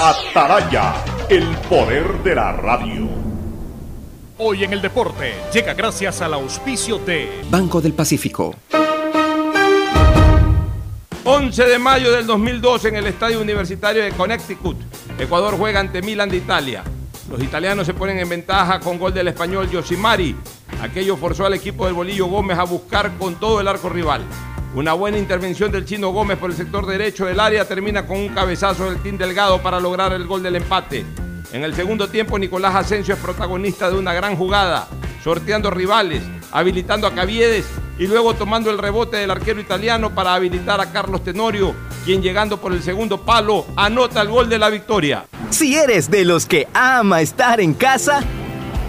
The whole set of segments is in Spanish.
Ataraya, el poder de la radio. Hoy en el deporte llega gracias al auspicio de Banco del Pacífico. 11 de mayo del 2002 en el Estadio Universitario de Connecticut. Ecuador juega ante Milan de Italia. Los italianos se ponen en ventaja con gol del español Yosimari. Aquello forzó al equipo del Bolillo Gómez a buscar con todo el arco rival. Una buena intervención del chino Gómez por el sector derecho del área termina con un cabezazo del Team Delgado para lograr el gol del empate. En el segundo tiempo, Nicolás Asensio es protagonista de una gran jugada, sorteando rivales, habilitando a Caviedes y luego tomando el rebote del arquero italiano para habilitar a Carlos Tenorio, quien llegando por el segundo palo anota el gol de la victoria. Si eres de los que ama estar en casa,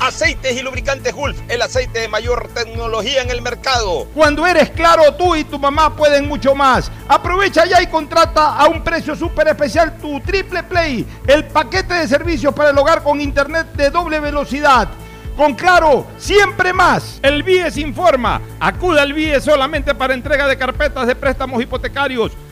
Aceites y lubricantes Gulf, el aceite de mayor tecnología en el mercado. Cuando eres claro, tú y tu mamá pueden mucho más. Aprovecha ya y contrata a un precio súper especial tu Triple Play, el paquete de servicios para el hogar con internet de doble velocidad. Con Claro, siempre más. El BIES informa. Acuda al BIES solamente para entrega de carpetas de préstamos hipotecarios.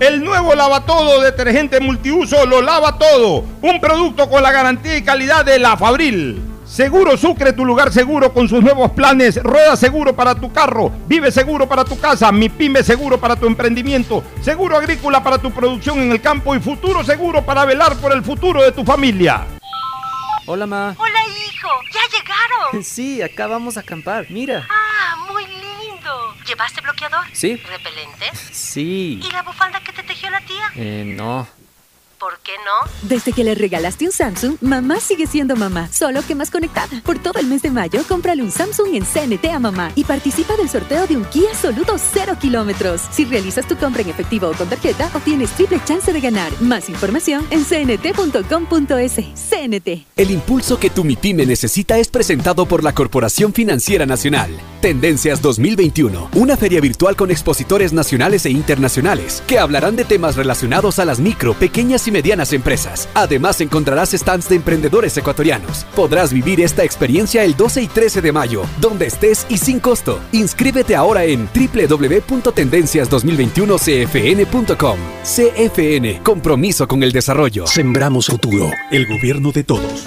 El nuevo lava todo detergente multiuso lo lava todo. Un producto con la garantía y calidad de la Fabril. Seguro Sucre, tu lugar seguro con sus nuevos planes. Rueda seguro para tu carro, vive seguro para tu casa, mi pyme seguro para tu emprendimiento, seguro agrícola para tu producción en el campo y futuro seguro para velar por el futuro de tu familia. Hola, ma. Hola, hijo. ¿Ya llegaron? Sí, acá vamos a acampar. Mira. Ah, muy lindo. ¿Llevaste bloqueador? Sí. ¿Repelente? Sí. ¿Y la bufanda que te tejió la tía? Eh, no. ¿Por qué no? Desde que le regalaste un Samsung, mamá sigue siendo mamá, solo que más conectada. Por todo el mes de mayo, cómprale un Samsung en CNT a mamá y participa del sorteo de un Kia Soluto 0 kilómetros. Si realizas tu compra en efectivo o con tarjeta, obtienes triple chance de ganar. Más información en cnt.com.es. CNT. El impulso que tu MIPYME necesita es presentado por la Corporación Financiera Nacional. Tendencias 2021, una feria virtual con expositores nacionales e internacionales que hablarán de temas relacionados a las micro, pequeñas y medianas empresas. Además encontrarás stands de emprendedores ecuatorianos. Podrás vivir esta experiencia el 12 y 13 de mayo, donde estés y sin costo. Inscríbete ahora en www.tendencias2021cfn.com. CFN, compromiso con el desarrollo. Sembramos futuro, el gobierno de todos.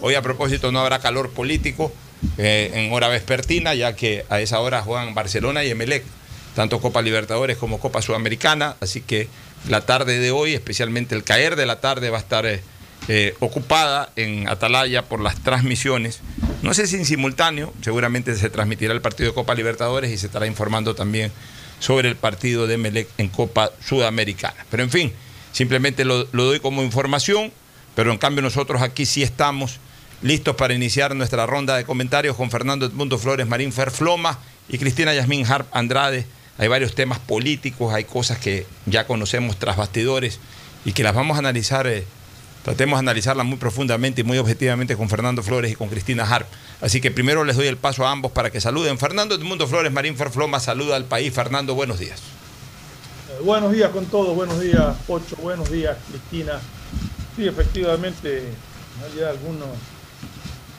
Hoy a propósito no habrá calor político eh, en hora vespertina, ya que a esa hora juegan Barcelona y Emelec, tanto Copa Libertadores como Copa Sudamericana. Así que la tarde de hoy, especialmente el caer de la tarde, va a estar eh, eh, ocupada en Atalaya por las transmisiones. No sé si en simultáneo, seguramente se transmitirá el partido de Copa Libertadores y se estará informando también sobre el partido de Emelec en Copa Sudamericana. Pero en fin, simplemente lo, lo doy como información, pero en cambio nosotros aquí sí estamos listos para iniciar nuestra ronda de comentarios con Fernando Edmundo Flores Marín Ferfloma y Cristina Yasmín Harp Andrade. Hay varios temas políticos, hay cosas que ya conocemos tras bastidores y que las vamos a analizar, eh, tratemos de analizarlas muy profundamente y muy objetivamente con Fernando Flores y con Cristina Harp. Así que primero les doy el paso a ambos para que saluden. Fernando Edmundo Flores Marín Ferfloma saluda al país. Fernando, buenos días. Eh, buenos días con todos, buenos días, Pocho, buenos días, Cristina. Sí, efectivamente, hay algunas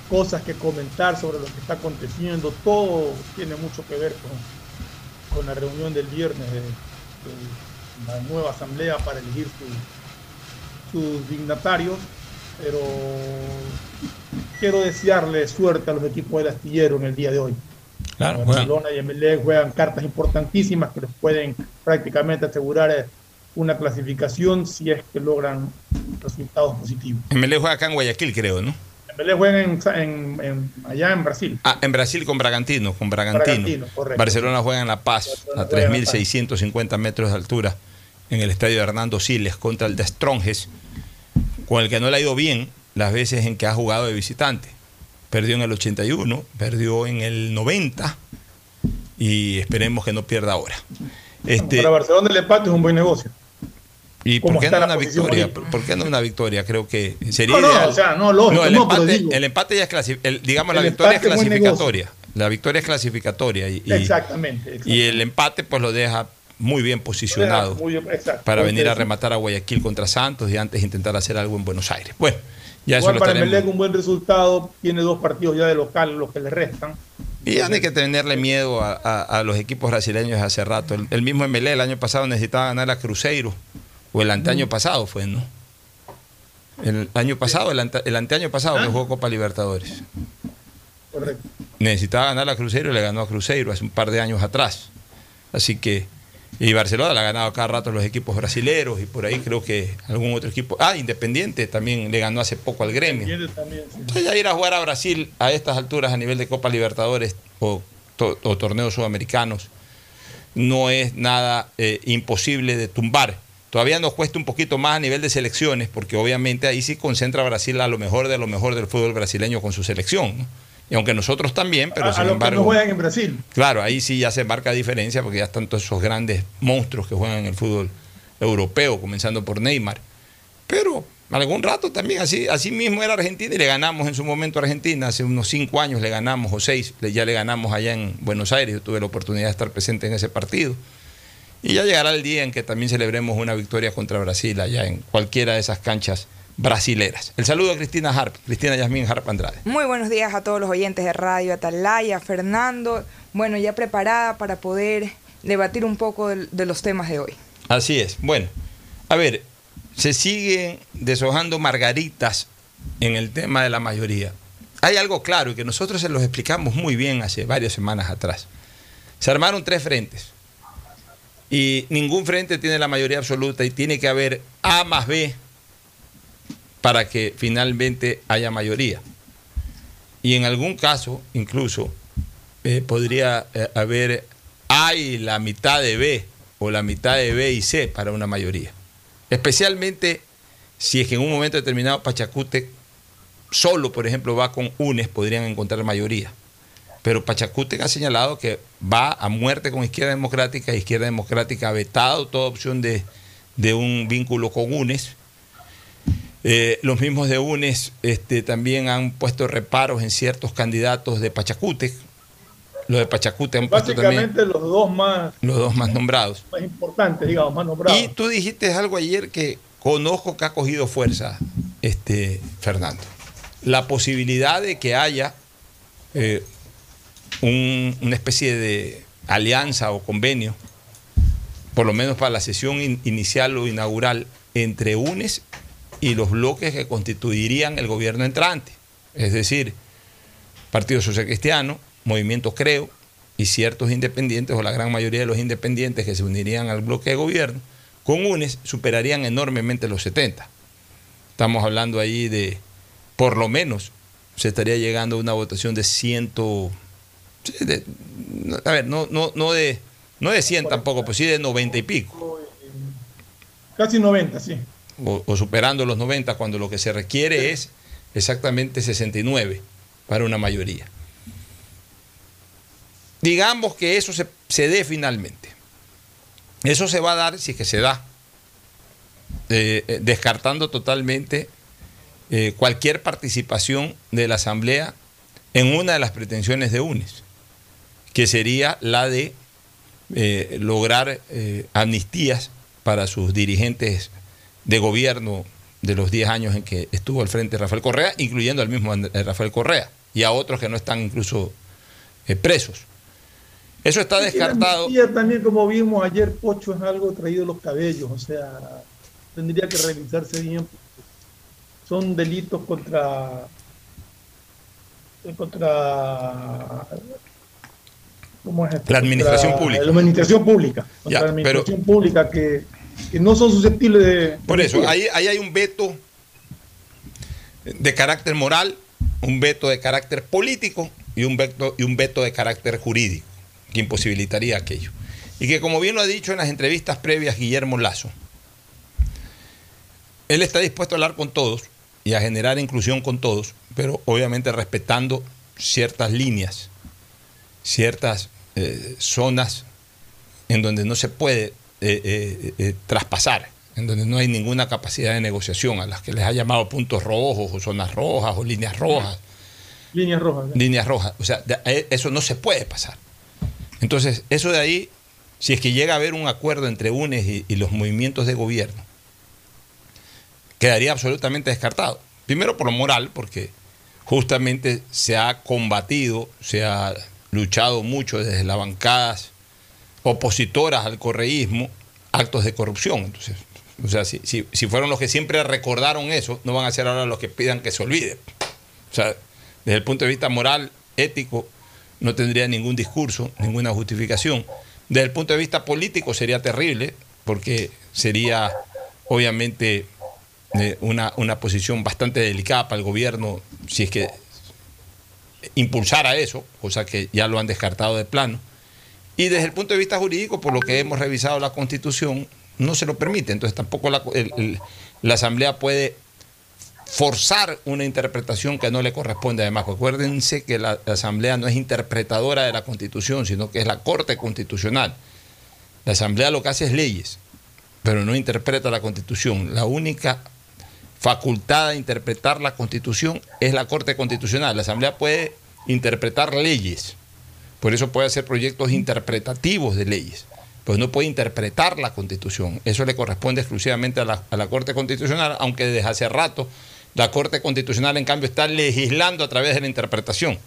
cosas que comentar sobre lo que está aconteciendo. Todo tiene mucho que ver con, con la reunión del viernes de, de la nueva asamblea para elegir su- sus dignatarios, pero quiero desearle suerte a los equipos del astillero en el día de hoy. Claro, Barcelona y Emelec juegan cartas importantísimas que les pueden prácticamente asegurar eh, una clasificación si es que logran resultados positivos. Emelec juega acá en Guayaquil, creo, ¿no? Emelec juega en, en- en- allá en Brasil. Ah, en Brasil con Bragantino, con Bragantino. Bragantino, correcto. Barcelona juega en La Paz, a La Paz. 3.650 metros de altura, en el estadio de Hernando Siles contra el de Stronges, con el que no le ha ido bien las veces en que ha jugado de visitante. Perdió en el 81, perdió en el 90 y esperemos que no pierda ahora. Este, Para Barcelona el empate es un buen negocio. ¿Y por ¿Cómo qué no una victoria? ¿Por qué no una victoria? Creo que sería No, no, ideal. o sea, no, lógico, el, no, empate, digo- el empate ya es clasificatoria. digamos, la victoria es clasificatoria. La victoria es clasificatoria. Y, y- Exactamente, exactamente. y el empate pues lo deja muy bien posicionado Muy exacto. para venir a rematar a Guayaquil contra Santos y antes intentar hacer algo en Buenos Aires. Bueno, ya eso Igual lo para. Emelec un buen resultado, tiene dos partidos ya de local, los que le restan. Y ya no hay que tenerle miedo a, a- a los equipos brasileños hace rato. El, el mismo MLE el año pasado necesitaba ganar a Cruzeiro, o el anteaño pasado fue, ¿no? El año pasado, el, ante- el anteaño pasado que jugó Copa Libertadores. Correcto. Necesitaba ganar a Cruzeiro y le ganó a Cruzeiro hace un par de años atrás. Así que, y Barcelona le ha ganado cada rato a los equipos brasileros y por ahí creo que algún otro equipo. Ah, Independiente también le ganó hace poco al gremio. También, sí. Entonces ya ir a jugar a Brasil a estas alturas a nivel de Copa Libertadores o, to- o torneos sudamericanos no es nada eh, imposible de tumbar. Todavía nos cuesta un poquito más a nivel de selecciones, porque obviamente ahí sí concentra Brasil a lo mejor de lo mejor del fútbol brasileño con su selección. ¿no? Y aunque nosotros también, pero a, a sin que embargo. no juegan en Brasil. Claro, ahí sí ya se marca diferencia porque ya están todos esos grandes monstruos que juegan en el fútbol europeo, comenzando por Neymar. Pero algún rato también, así, así mismo era Argentina y le ganamos en su momento a Argentina, hace unos cinco años le ganamos, o seis, ya le ganamos allá en Buenos Aires, yo tuve la oportunidad de estar presente en ese partido. Y ya llegará el día en que también celebremos una victoria contra Brasil allá en cualquiera de esas canchas brasileras. El saludo a Cristina Harp, Cristina Yasmín Harp Andrade. Muy buenos días a todos los oyentes de Radio Atalaya, Fernando. Bueno, ya preparada para poder debatir un poco de, de los temas de hoy. Así es. Bueno, a ver, se siguen deshojando margaritas en el tema de la mayoría. Hay algo claro y que nosotros se los explicamos muy bien hace varias semanas atrás. Se armaron tres frentes y ningún frente tiene la mayoría absoluta y tiene que haber A más B para que finalmente haya mayoría. Y en algún caso, incluso, eh, podría eh, haber A y la mitad de B o la mitad de B y C para una mayoría. Especialmente si es que en un momento determinado Pachacute solo, por ejemplo, va con UNES, podrían encontrar mayoría. Pero Pachacute ha señalado que va a muerte con Izquierda Democrática. Izquierda Democrática ha vetado toda opción de, de un vínculo con UNES. Eh, los mismos de UNES este, también han puesto reparos en ciertos candidatos de Pachacute. Los de Pachacute han puesto también los dos más, los dos más nombrados. más importantes, digamos, más nombrados. Y tú dijiste algo ayer que conozco que ha cogido fuerza, este, Fernando. La posibilidad de que haya eh, una especie de alianza o convenio, por lo menos para la sesión inicial o inaugural, entre UNES y los bloques que constituirían el gobierno entrante, es decir, Partido Social Cristiano, Movimiento Creo y ciertos independientes o la gran mayoría de los independientes que se unirían al bloque de gobierno, con UNES superarían enormemente los 70. Estamos hablando ahí de, por lo menos, se estaría llegando a una votación de 100 de- a ver, no, no, no, de, no de 100 tampoco, pues sí de 90 y pico, Casi 90, sí. o, o superando los 90, cuando lo que se requiere es exactamente 69 para una mayoría. Digamos que eso se, se dé finalmente. Eso se va a dar si es que se da, eh, eh, descartando totalmente eh, cualquier participación de la Asamblea en una de las pretensiones de UNES, que sería la de eh, lograr eh, amnistías para sus dirigentes de gobierno de los 10 años en que estuvo al frente Rafael Correa, incluyendo al mismo Rafael Correa y a otros que no están incluso eh, presos. Eso está la descartado. amnistía también, como vimos ayer, Pocho, es algo traído los cabellos, o sea, tendría que revisarse bien. Son delitos contra. contra. ¿Cómo es esto? La administración Contra pública. La administración pública. Ya, la administración pública que, que no son susceptibles de. Por eso, ahí, ahí hay un veto de carácter moral, un veto de carácter político y un veto, y un veto de carácter jurídico que imposibilitaría aquello. Y que como bien lo ha dicho en las entrevistas previas Guillermo Lazo, él está dispuesto a hablar con todos y a generar inclusión con todos, pero obviamente respetando ciertas líneas, ciertas eh, zonas en donde no se puede eh, eh, traspasar, en donde no hay ninguna capacidad de negociación, a las que les ha llamado puntos rojos o zonas rojas o líneas rojas, Líneas rojas. líneas rojas. O sea, de- eso no se puede pasar. Entonces, eso de ahí, si es que llega a haber un acuerdo entre UNES y, y los movimientos de gobierno, quedaría absolutamente descartado. Primero por lo moral, porque justamente se ha combatido, se ha luchado mucho desde las bancadas opositoras al correísmo, actos de corrupción. Entonces, o sea, si, si- si fueron los que siempre recordaron eso, no van a ser ahora los que pidan que se olvide. O sea, desde el punto de vista moral, ético, no tendría ningún discurso, ninguna justificación. Desde el punto de vista político sería terrible, porque sería obviamente eh, una, una posición bastante delicada para el gobierno si es que impulsara eso, cosa que ya lo han descartado de plano. Y desde el punto de vista jurídico, por lo que hemos revisado la Constitución, no se lo permite. Entonces tampoco la, Asamblea puede forzar una interpretación que no le corresponde. Además, acuérdense que la, la Asamblea no es interpretadora de la Constitución, sino que es la Corte Constitucional. La Asamblea lo que hace es leyes, pero no interpreta la Constitución. La única facultad de interpretar la Constitución es la Corte Constitucional. La Asamblea puede interpretar leyes, por eso puede hacer proyectos interpretativos de leyes, pues no puede interpretar la Constitución. Eso le corresponde exclusivamente a la, a la Corte Constitucional, aunque desde hace rato la Corte Constitucional, en cambio, está legislando a través de la interpretación,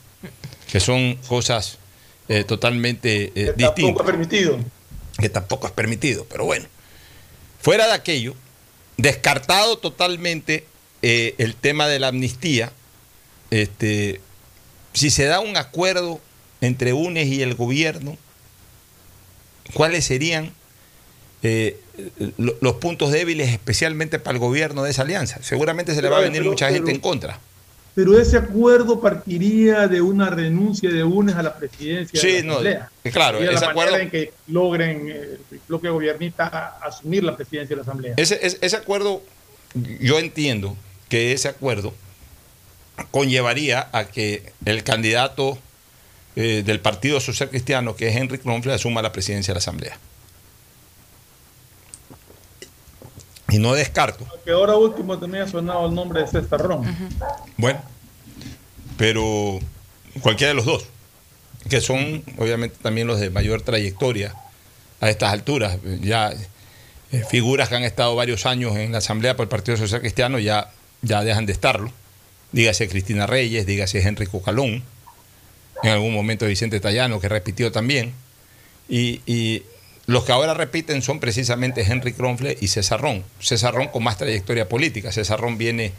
que son cosas eh, totalmente eh, distintas Tampoco permitido. que tampoco es permitido, pero bueno. Fuera de aquello, descartado totalmente eh, el tema de la amnistía, este, si se da un acuerdo entre UNES y el gobierno, ¿cuáles serían eh, lo- los puntos débiles especialmente para el gobierno de esa alianza? Seguramente se le va a venir mucha gente en contra. Pero ese acuerdo partiría de una renuncia de UNES a la presidencia Sí, de la no, Asamblea. claro, Sería ese la acuerdo- en que logren eh, el bloque gobernista asumir la presidencia de la Asamblea. Ese, ese- ese acuerdo, yo entiendo que ese acuerdo conllevaría a que el candidato eh, del Partido Social Cristiano, que es Henry Kronfle, asuma la presidencia de la Asamblea. Y no descarto, Que ahora último también ha sonado el nombre de César Ron. bueno, pero cualquiera de los dos, que son obviamente también los de mayor trayectoria a estas alturas, ya eh, figuras que han estado varios años en la Asamblea por el Partido Social Cristiano ya, ya dejan de estarlo. Dígase Cristina Reyes, dígase Henry Cocalón, en algún momento Vicente Tallano, que repitió también. Y, y los que ahora repiten son precisamente Henry Kronfle y César Ron. César Ron con más trayectoria política. César Ron viene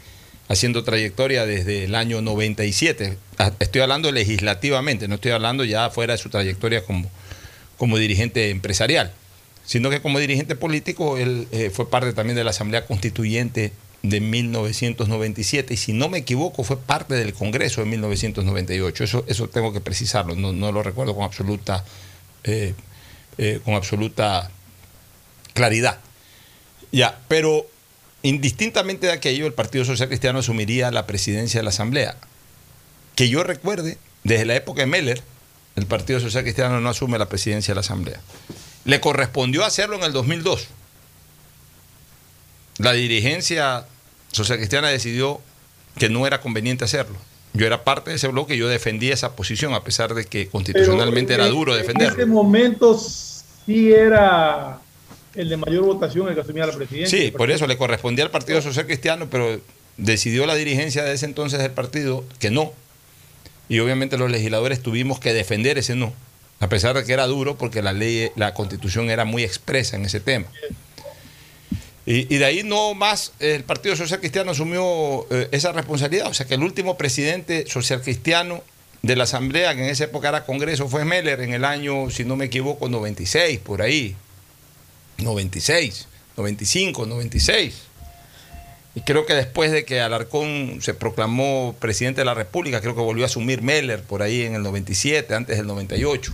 haciendo trayectoria desde el año 97. Ah, Estoy hablando legislativamente, no estoy hablando ya fuera de su trayectoria como, como dirigente empresarial, sino que como dirigente político él eh, fue parte también de la Asamblea Constituyente de 1997 y si no me equivoco fue parte del Congreso de 1998. Eso, eso tengo que precisarlo, no, no lo recuerdo con absoluta, eh, eh, con absoluta claridad. Ya, pero indistintamente de aquello, el Partido Social Cristiano asumiría la presidencia de la Asamblea. Que yo recuerde, desde la época de Meller, el Partido Social Cristiano no asume la presidencia de la Asamblea. Le correspondió hacerlo en el 2002. La dirigencia social cristiana decidió que no era conveniente hacerlo. Yo era parte de ese bloque y yo defendía esa posición, a pesar de que constitucionalmente Pero era en- duro En defenderlo. ese momento sí era el de mayor votación el que asumía la presidencia. Sí, por eso le correspondía al Partido Social Cristiano, pero decidió la dirigencia de ese entonces del partido que no. Y obviamente los legisladores tuvimos que defender ese no, a pesar de que era duro porque la ley, la constitución era muy expresa en ese tema. Y, y de ahí no más el Partido Social Cristiano asumió eh, esa responsabilidad. O sea que el último presidente social cristiano de la Asamblea, que en esa época era Congreso, fue Meller en el año, si no me equivoco, 96, por ahí. 96, 95, 96. Y creo que después de que Alarcón se proclamó presidente de la República, creo que volvió a asumir Meller por ahí en el 97, antes del 98.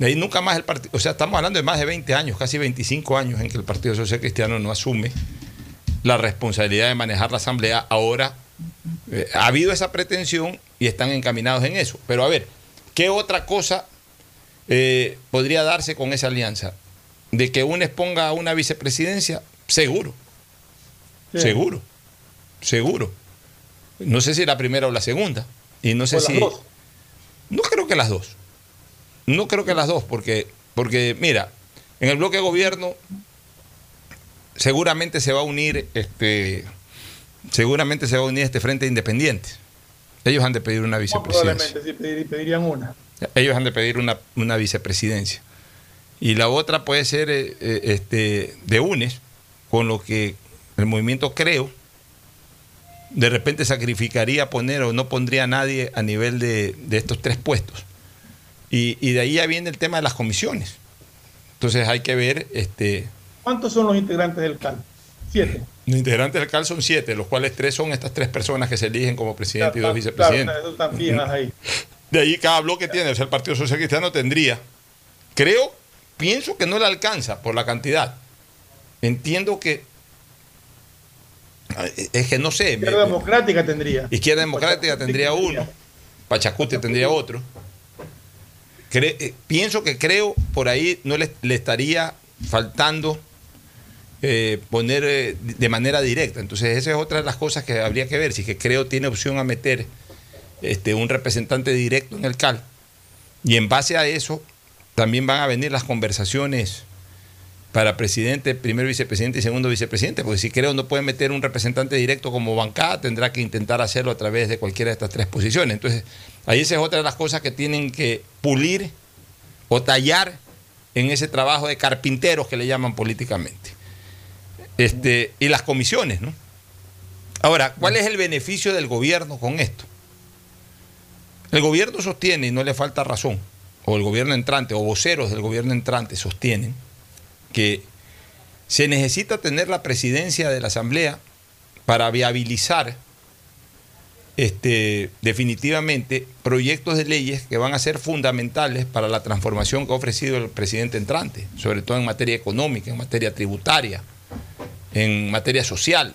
De ahí nunca más el partido, o sea, estamos hablando de más de 20 años, casi 25 años en que el Partido Social Cristiano no asume la responsabilidad de manejar la Asamblea. Ahora eh, ha habido esa pretensión y están encaminados en eso. Pero a ver, ¿qué otra cosa eh, podría darse con esa alianza? De que UNES ponga una vicepresidencia, seguro. Sí. Seguro. Seguro. No sé si la primera o la segunda. Y no sé O las si. dos. No creo que las dos. No creo que las dos, porque, porque mira, en el bloque de gobierno seguramente se va a unir este seguramente se va a unir este frente independiente. Ellos han de pedir una No, vicepresidencia. probablemente sí pedir- pedirían una. Ellos han de pedir una, una vicepresidencia. Y la otra puede ser eh, eh, este, de UNES, con lo que el movimiento Creo de repente sacrificaría poner o no pondría a nadie a nivel de, de estos tres puestos. Y, y de ahí ya viene el tema de las comisiones. Entonces hay que ver, este, ¿Cuántos son los integrantes del CAL? Siete. los integrantes del CAL son siete, los cuales tres son estas tres personas que se eligen como presidente y dos vicepresidentes. claro, están fijas ahí. De ahí cada bloque tiene, o sea, el Partido Social Cristiano tendría, creo, pienso que no le alcanza por la cantidad. Entiendo que, es que no sé, me- Izquierda Democrática tendría. Izquierda Democrática tendría uno, Pachacute tendría otro. Eh, pienso que creo por ahí no le, le estaría faltando eh, poner eh, de manera directa. Entonces esa es otra de las cosas que habría que ver, si que creo tiene opción a meter este, un representante directo en el CAL. Y en base a eso también van a venir las conversaciones para presidente, primer vicepresidente y segundo vicepresidente, porque si creo no puede meter un representante directo como bancada, tendrá que intentar hacerlo a través de cualquiera de estas tres posiciones. Entonces, ahí esa es otra de las cosas que tienen que pulir o tallar en ese trabajo de carpinteros que le llaman políticamente. Este, y las comisiones, ¿no? Ahora, ¿cuál es el beneficio del gobierno con esto? El gobierno sostiene, y no le falta razón, o el gobierno entrante, o voceros del gobierno entrante sostienen que se necesita tener la presidencia de la Asamblea para viabilizar este, definitivamente proyectos de leyes que van a ser fundamentales para la transformación que ha ofrecido el presidente entrante, sobre todo en materia económica, en materia tributaria, en materia social.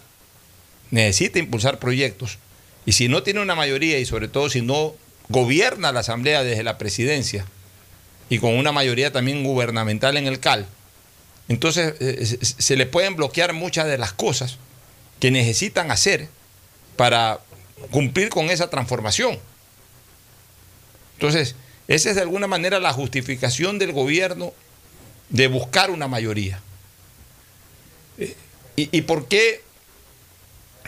Necesita impulsar proyectos y si no tiene una mayoría y sobre todo si no gobierna la Asamblea desde la presidencia y con una mayoría también gubernamental en el CAL, entonces eh, se, se le pueden bloquear muchas de las cosas que necesitan hacer para cumplir con esa transformación. Entonces, esa es de alguna manera la justificación del gobierno de buscar una mayoría. Eh, ¿Y, por qué?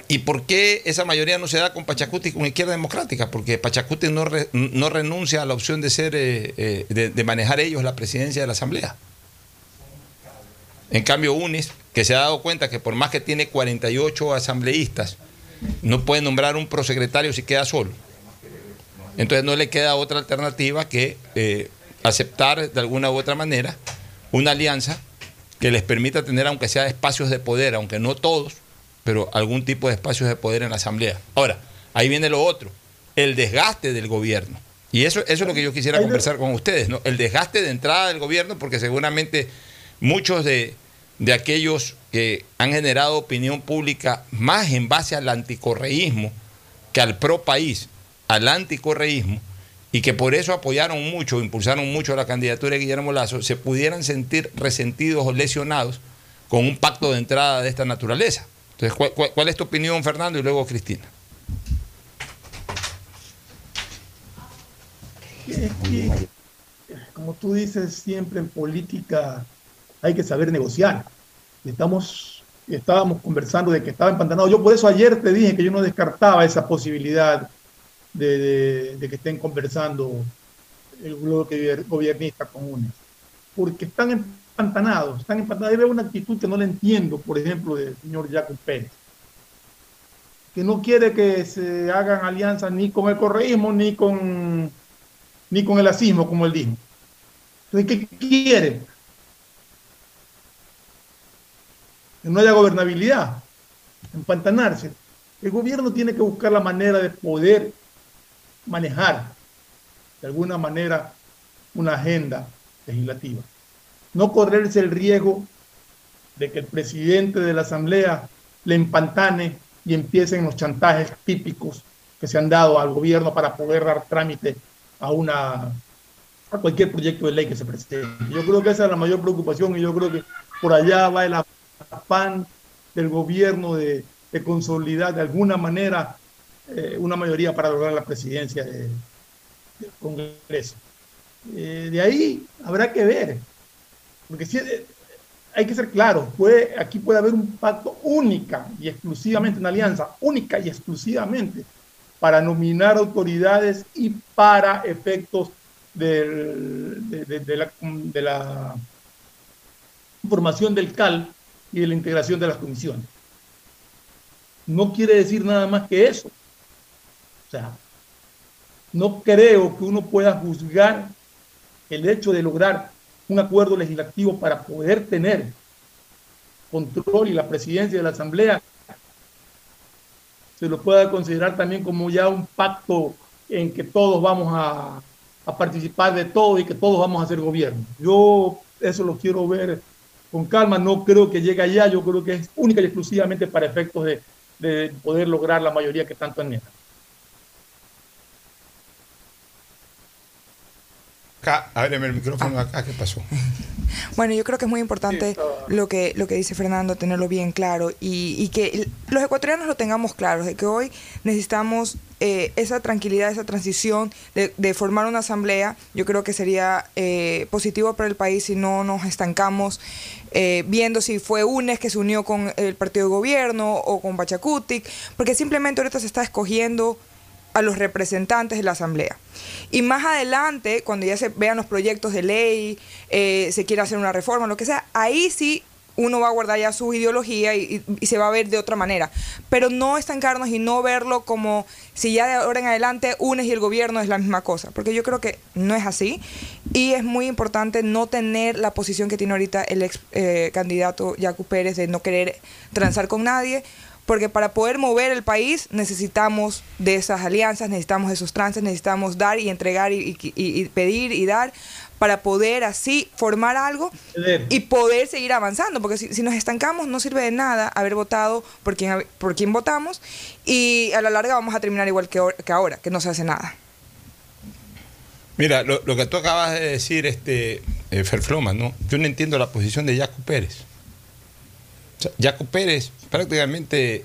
¿Y por qué esa mayoría no se da con Pachacuti y con Izquierda Democrática? Porque Pachacuti no, re- no renuncia a la opción de ser, eh, eh, de manejar ellos la presidencia de la Asamblea. En cambio, UNES, que se ha dado cuenta que por más que tiene 48 asambleístas, no puede nombrar un prosecretario si queda solo. Entonces no le queda otra alternativa que eh, aceptar de alguna u otra manera una alianza que les permita tener, aunque sea espacios de poder, aunque no todos, pero algún tipo de espacios de poder en la Asamblea. Ahora, ahí viene lo otro, el desgaste del gobierno. Y eso, eso es lo que yo quisiera conversar con ustedes, ¿no? El desgaste de entrada del gobierno, porque seguramente muchos de, de aquellos que han generado opinión pública más en base al anticorreísmo que al pro país, al anticorreísmo, y que por eso apoyaron mucho, impulsaron mucho la candidatura de Guillermo Lazo, se pudieran sentir resentidos o lesionados con un pacto de entrada de esta naturaleza. Entonces, ¿cuál, cuál, cuál es tu opinión, Fernando? Y luego Cristina. Como tú dices, siempre en política hay que saber negociar. Estamos, estábamos conversando de que estaba empantanado. Yo por eso ayer te dije que yo no descartaba esa posibilidad de, que estén conversando el bloque gobernista con. Porque están empantanados, están empantanados. Veo una actitud que no le entiendo, por ejemplo, del señor Jacob Pérez que no quiere que se hagan alianzas ni con el correísmo ni con ni con el asismo, como él dijo. Entonces, ¿qué quieren? No haya gobernabilidad, empantanarse. El gobierno tiene que buscar la manera de poder manejar de alguna manera una agenda legislativa. No correrse el riesgo de que el presidente de la Asamblea le empantane y empiecen los chantajes típicos que se han dado al gobierno para poder dar trámite a una a cualquier proyecto de ley que se presente. Yo creo que esa es la mayor preocupación y yo creo que por allá va el afán del gobierno de, consolidar de alguna manera eh, una mayoría para lograr la presidencia de, del Congreso. Eh, de ahí habrá que ver, porque si, eh, hay que ser claro, puede, aquí puede haber un pacto única y exclusivamente, una alianza única y exclusivamente para nominar autoridades y para efectos del, de la formación del CAL y de la integración de las comisiones. No quiere decir nada más que eso. O sea, no creo que uno pueda juzgar el hecho de lograr un acuerdo legislativo para poder tener control y la presidencia de la Asamblea se lo pueda considerar también como ya un pacto en que todos vamos a, a, participar de todo y que todos vamos a hacer gobierno. Yo eso lo quiero ver con calma, no creo que llegue allá, yo creo que es única y exclusivamente para efectos de, de poder lograr la mayoría que tanto anhela. Acá, ábreme el micrófono acá, ¿qué pasó? Bueno, yo creo que es muy importante lo que, lo que dice Fernando, tenerlo bien claro y, y que los ecuatorianos lo tengamos claro, de que hoy necesitamos eh, esa tranquilidad, esa transición de, de, formar una asamblea. Yo creo que sería eh, positivo para el país si no nos estancamos eh, viendo si fue UNES que se unió con el partido de gobierno o con Pachacutic, porque simplemente ahorita se está escogiendo a los representantes de la Asamblea. Y más adelante, cuando ya se vean los proyectos de ley, eh, se quiera hacer una reforma, lo que sea, ahí sí uno va a guardar ya su ideología y, se va a ver de otra manera. Pero no estancarnos y no verlo como si ya de ahora en adelante UNES y el gobierno es la misma cosa, porque yo creo que no es así. Y es muy importante no tener la posición que tiene ahorita el ex eh, candidato Yacu Pérez de no querer transar con nadie, porque para poder mover el país necesitamos de esas alianzas, necesitamos de esos trances, necesitamos dar y entregar y pedir y dar para poder así formar algo y poder seguir avanzando, porque si, si, nos estancamos no sirve de nada haber votado por quien, por quien votamos y a la larga vamos a terminar igual que, que ahora, que no se hace nada. Mira, lo, lo, que tú acabas de decir, este, eh, Ferfloma, ¿no? Yo no entiendo la posición de Jaco Pérez. O sea, Jaco Pérez prácticamente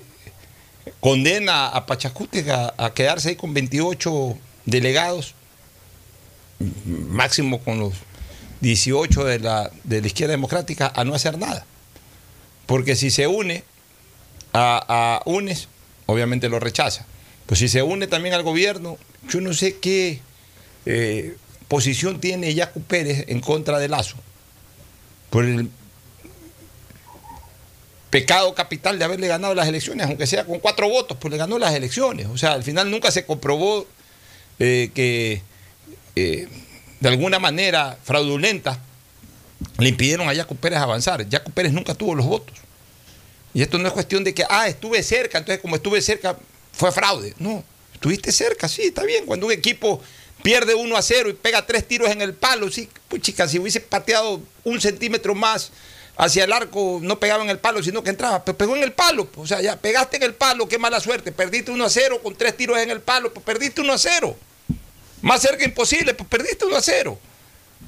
condena a Pachacútec a, a, quedarse ahí con 28 delegados, máximo con los 18 de la, de la izquierda democrática, a no hacer nada. Porque si se une a, UNES, obviamente lo rechaza. Pues si se une también al gobierno, yo no sé qué eh, posición tiene Yacu Pérez en contra de Lazo. Por el pecado capital de haberle ganado las elecciones, aunque sea con cuatro votos, pues le ganó las elecciones. O sea, al final nunca se comprobó eh, que eh, de alguna manera fraudulenta le impidieron a Jaco Pérez avanzar. Jaco Pérez nunca tuvo los votos. Y esto no es cuestión de que, ah, estuve cerca, entonces como estuve cerca fue fraude. No, estuviste cerca, sí, está bien. Cuando un equipo pierde 1 a 0 y pega tres tiros en el palo, sí, pues chica, si hubiese pateado un centímetro más hacia el arco, no pegaba en el palo, sino que entraba, pero pegó en el palo, pues, o sea, ya pegaste en el palo, qué mala suerte, perdiste 1 a 0 con tres tiros en el palo, pues perdiste 1 a 0. Más cerca imposible, pues perdiste 1 a 0.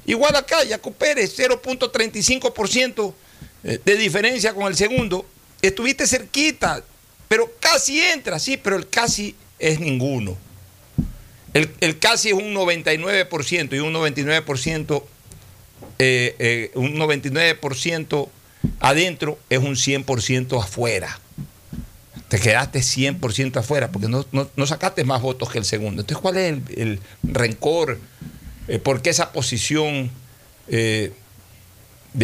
Igual acá, Jaco Pérez, 0.35% eh, de diferencia con el segundo. Estuviste cerquita, pero casi entra, sí, pero el casi es ninguno. El, casi es un 99% y un 99%, eh, eh, un 99% adentro es un 100% afuera. Te quedaste 100% afuera porque no, no, sacaste más votos que el segundo. Entonces, ¿cuál es el, rencor? Eh, ¿Por qué esa posición de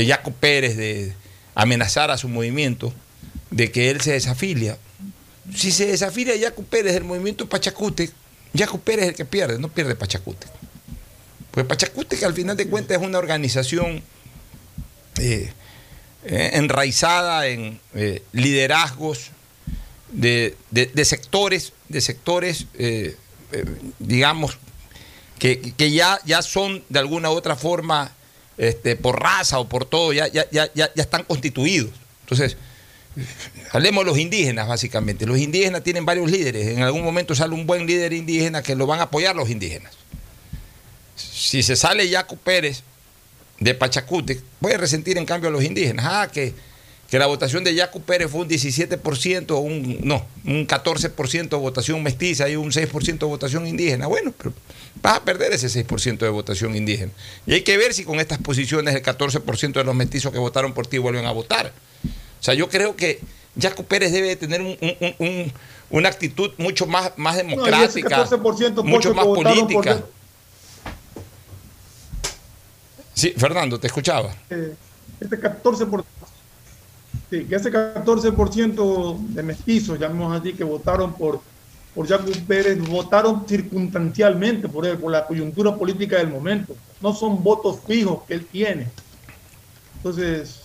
Jaco Pérez de amenazar a su movimiento, de que él se desafilia? Si se desafilia Jaco Pérez del movimiento Pachacute, Jaco Pérez es el que pierde, no pierde Pachacute. Pues Pachacute, que al final de cuentas es una organización eh, eh, enraizada en eh, liderazgos de, sectores, de sectores, digamos, que, ya, ya son de alguna u otra forma, este, por raza o por todo, ya, ya, ya, ya están constituidos. Entonces, Hablemos de los indígenas, básicamente. Los indígenas tienen varios líderes. En algún momento sale un buen líder indígena que lo van a apoyar los indígenas. Si se sale Yaco Pérez de Pachacute, puede resentir en cambio a los indígenas. Ah, que, que la votación de Yaco Pérez fue un 17%, un, no, un 14% de votación mestiza y un 6% de votación indígena. Bueno, pero vas a perder ese 6% de votación indígena. Y hay que ver si con estas posiciones el 14% de los mestizos que votaron por ti vuelven a votar. O sea, yo creo que Jaco Pérez debe tener una actitud mucho más, más democrática, mucho más política. Sí, Fernando, te escuchaba. Eh, este 14%, sí, que ese 14% de mestizos, llamemos así, que votaron por, por Jaco Pérez, votaron circunstancialmente por él, por la coyuntura política del momento. No son votos fijos que él tiene. Entonces,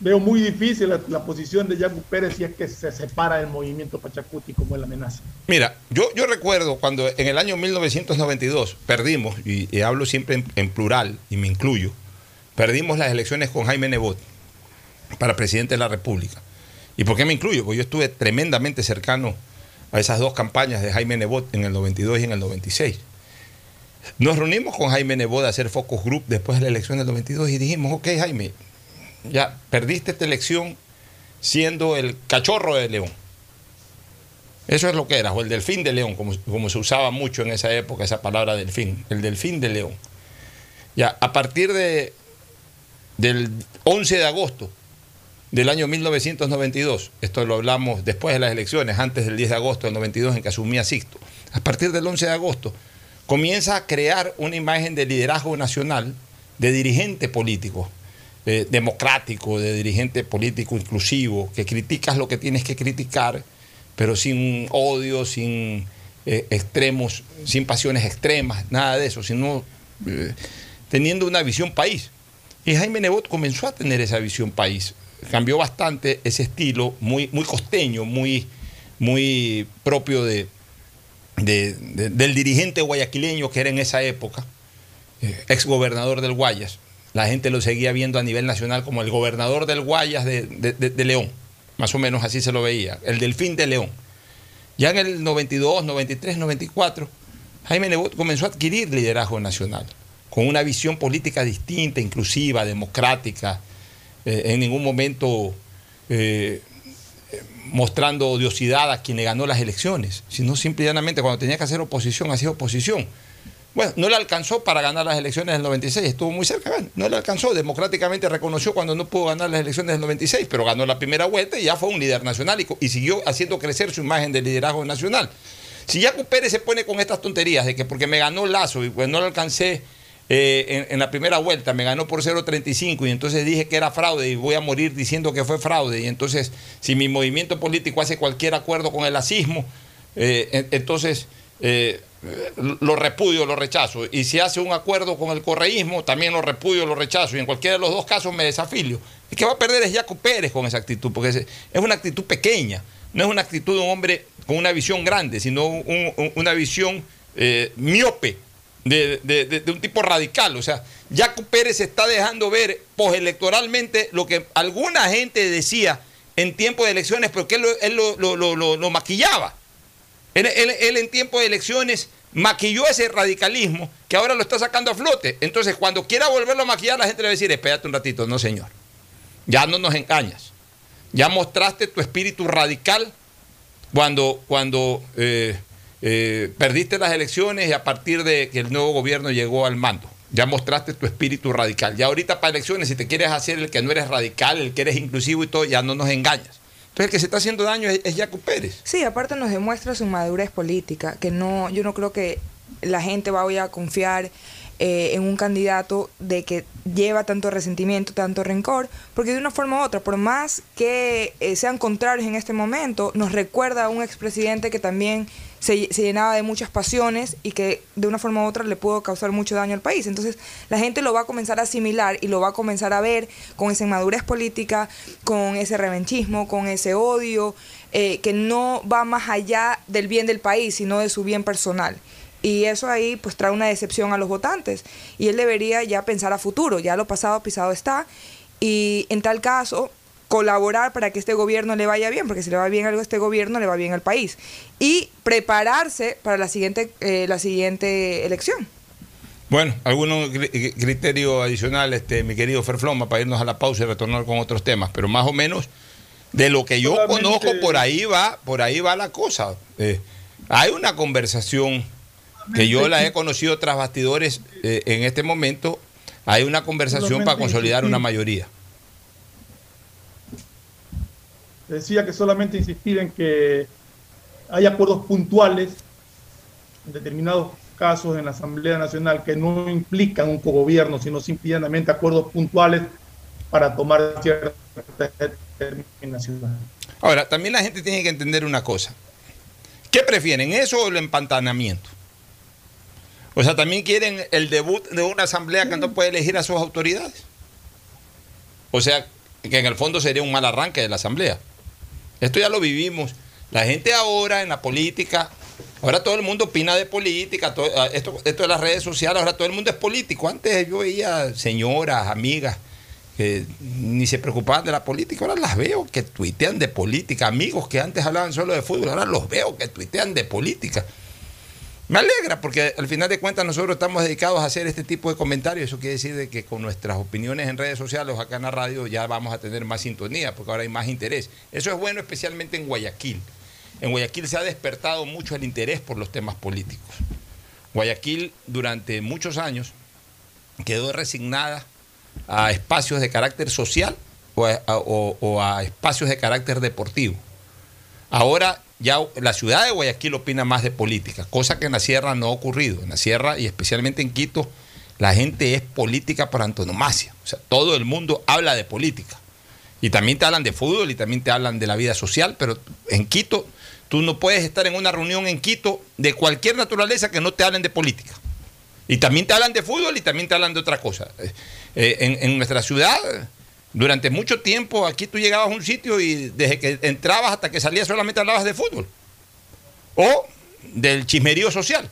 veo muy difícil la, posición de Yacu Pérez si es que se separa del movimiento Pachacuti como es la amenaza. Mira, yo, yo recuerdo cuando en el año 1992 perdimos, y, hablo siempre en, plural y me incluyo, perdimos las elecciones con Jaime Nebot para presidente de la República. ¿Y por qué me incluyo? Porque yo estuve tremendamente cercano a esas dos campañas de Jaime Nebot en el 92 y en el 96. Nos reunimos con Jaime Nebot a hacer focus group después de la elección del 92 y dijimos, ok Jaime, ya perdiste esta elección siendo el cachorro de León. Eso es lo que era, o el delfín de León, como, como se usaba mucho en esa época esa palabra delfín, el delfín de León. Ya, a partir de, del 11 de agosto del año 1992, esto lo hablamos después de las elecciones, antes del 10 de agosto del 92 en que asumía Sixto, a partir del 11 de agosto comienza a crear una imagen de liderazgo nacional, de dirigente político, democrático, de dirigente político inclusivo, que criticas lo que tienes que criticar, pero sin odio, sin eh, extremos, sin pasiones extremas, nada de eso, sino eh, teniendo una visión país. Y Jaime Nebot comenzó a tener esa visión país. Cambió bastante ese estilo, muy, muy costeño, muy, muy propio de, del dirigente guayaquileño que era en esa época, eh, ex gobernador del Guayas la gente lo seguía viendo a nivel nacional como el gobernador del Guayas de, León, más o menos así se lo veía, el delfín de León. Ya en el 92, 93, 94, Jaime Nebot comenzó a adquirir liderazgo nacional, con una visión política distinta, inclusiva, democrática, eh, en ningún momento eh, mostrando odiosidad a quien le ganó las elecciones, sino simplemente cuando tenía que hacer oposición, hacía oposición bueno, no le alcanzó para ganar las elecciones del 96, estuvo muy cerca, no le alcanzó, democráticamente reconoció cuando no pudo ganar las elecciones del 96, pero ganó la primera vuelta y ya fue un líder nacional y, siguió haciendo crecer su imagen de liderazgo nacional. Si Jaco Pérez se pone con estas tonterías de que porque me ganó Lazo y pues no le alcancé eh, en, la primera vuelta, me ganó por 0.35 y entonces dije que era fraude y voy a morir diciendo que fue fraude. Y entonces, si mi movimiento político hace cualquier acuerdo con el asismo, eh, en- entonces eh, lo repudio, lo rechazo. Y si hace un acuerdo con el correísmo, también lo repudio, lo rechazo. Y en cualquiera de los dos casos me desafilio. El que va a perder es Jaco Pérez con esa actitud, porque es, una actitud pequeña. No es una actitud de un hombre con una visión grande, sino un- un- una visión miope de, de- de- un tipo radical. O sea, Jaco Pérez está dejando ver postelectoralmente lo que alguna gente decía en tiempo de elecciones, pero que él, él lo- lo- lo- lo maquillaba. Él, él- él en tiempo de elecciones maquilló ese radicalismo que ahora lo está sacando a flote. Entonces, cuando quiera volverlo a maquillar, la gente le va a decir, espérate un ratito, no señor. Ya no nos engañas. Ya mostraste tu espíritu radical cuando, cuando eh, eh, perdiste las elecciones y a partir de que el nuevo gobierno llegó al mando. Ya mostraste tu espíritu radical. Ya ahorita para elecciones, si te quieres hacer el que no eres radical, el que eres inclusivo y todo, ya no nos engañas. Entonces el que se está haciendo daño es, es Jaco Pérez. Sí, aparte nos demuestra su madurez política, que no, yo no creo que la gente vaya a confiar eh, en un candidato de que lleva tanto resentimiento, tanto rencor, porque de una forma u otra, por más que eh, sean contrarios en este momento, nos recuerda a un expresidente que también se, se llenaba de muchas pasiones y que de una forma u otra le pudo causar mucho daño al país. Entonces la gente lo va a comenzar a asimilar y lo va a comenzar a ver con esa inmadurez política, con ese revanchismo, con ese odio, eh, que no va más allá del bien del país, sino de su bien personal. Y eso ahí pues trae una decepción a los votantes. Y él debería ya pensar a futuro, ya lo pasado pisado está. Y en tal caso, colaborar para que este gobierno le vaya bien, porque si le va bien algo a este gobierno, le va bien al país. Y prepararse para la siguiente, eh, la siguiente elección. Bueno, algún cri- criterio adicional, este, mi querido Ferfloma, para irnos a la pausa y retornar con otros temas, pero más o menos de lo que yo Solamente- conozco por ahí va, por ahí va la cosa. Eh, hay una conversación que yo la he conocido tras bastidores eh, en este momento. Hay una conversación para consolidar una mayoría. Decía que solamente insistir en que hay acuerdos puntuales en determinados casos en la Asamblea Nacional que no implican un cogobierno, sino simplemente acuerdos puntuales para tomar ciertas determinaciones. Ahora, también la gente tiene que entender una cosa. ¿Qué prefieren, eso o el empantanamiento? O sea, también quieren el debut de una asamblea que no puede elegir a sus autoridades. O sea, que en el fondo sería un mal arranque de la asamblea. Esto ya lo vivimos. La gente ahora en la política, ahora todo el mundo opina de política, todo- ah, esto, esto de las redes sociales, ahora todo el mundo es político. Antes yo veía señoras, amigas, que ni se preocupaban de la política, ahora las veo que tuitean de política, amigos que antes hablaban solo de fútbol, ahora los veo que tuitean de política. Me alegra porque al final de cuentas nosotros estamos dedicados a hacer este tipo de comentarios. Eso quiere decir de que con nuestras opiniones en redes sociales o acá en la radio ya vamos a tener más sintonía porque ahora hay más interés. Eso es bueno especialmente en Guayaquil. En Guayaquil se ha despertado mucho el interés por los temas políticos. Guayaquil durante muchos años quedó resignada a espacios de carácter social o a, o a espacios de carácter deportivo. Ahora ya la ciudad de Guayaquil opina más de política, cosa que en la sierra no ha ocurrido. En la sierra y especialmente en Quito, la gente es política por antonomasia. O sea, todo el mundo habla de política. Y también te hablan de fútbol y también te hablan de la vida social, pero en Quito tú no puedes estar en una reunión en Quito de cualquier naturaleza que no te hablen de política. Y también te hablan de fútbol y también te hablan de otra cosa. Eh, eh, en, en nuestra ciudad, durante mucho tiempo, aquí tú llegabas a un sitio y desde que entrabas hasta que salías solamente hablabas de fútbol. O del chismerío social.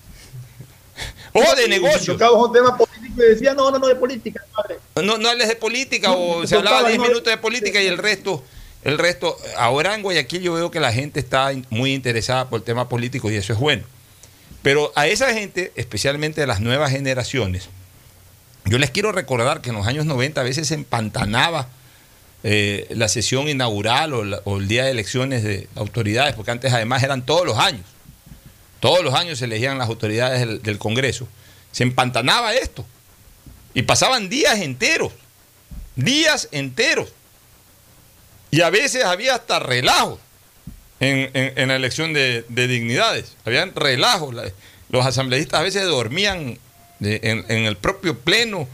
O de. Tocabas un tema político y decía, no, no, no, de política, padre. No, no hables de política o se hablaba tocaba, 10 no, minutos de política y el resto, el resto. Ahora en Guayaquil yo veo que la gente está muy interesada por el tema político y eso es bueno. Pero a esa gente, especialmente de las nuevas generaciones, yo les quiero recordar que en los años 90 a veces se empantanaba eh, la sesión inaugural o, el día de elecciones de autoridades, porque antes además eran todos los años. Todos los años se elegían las autoridades del, Congreso. Se empantanaba esto. Y pasaban días enteros. Días enteros. Y a veces había hasta relajos en, la elección de, de dignidades. Habían relajos. La- Los asambleístas a veces dormían de- en, en el propio pleno,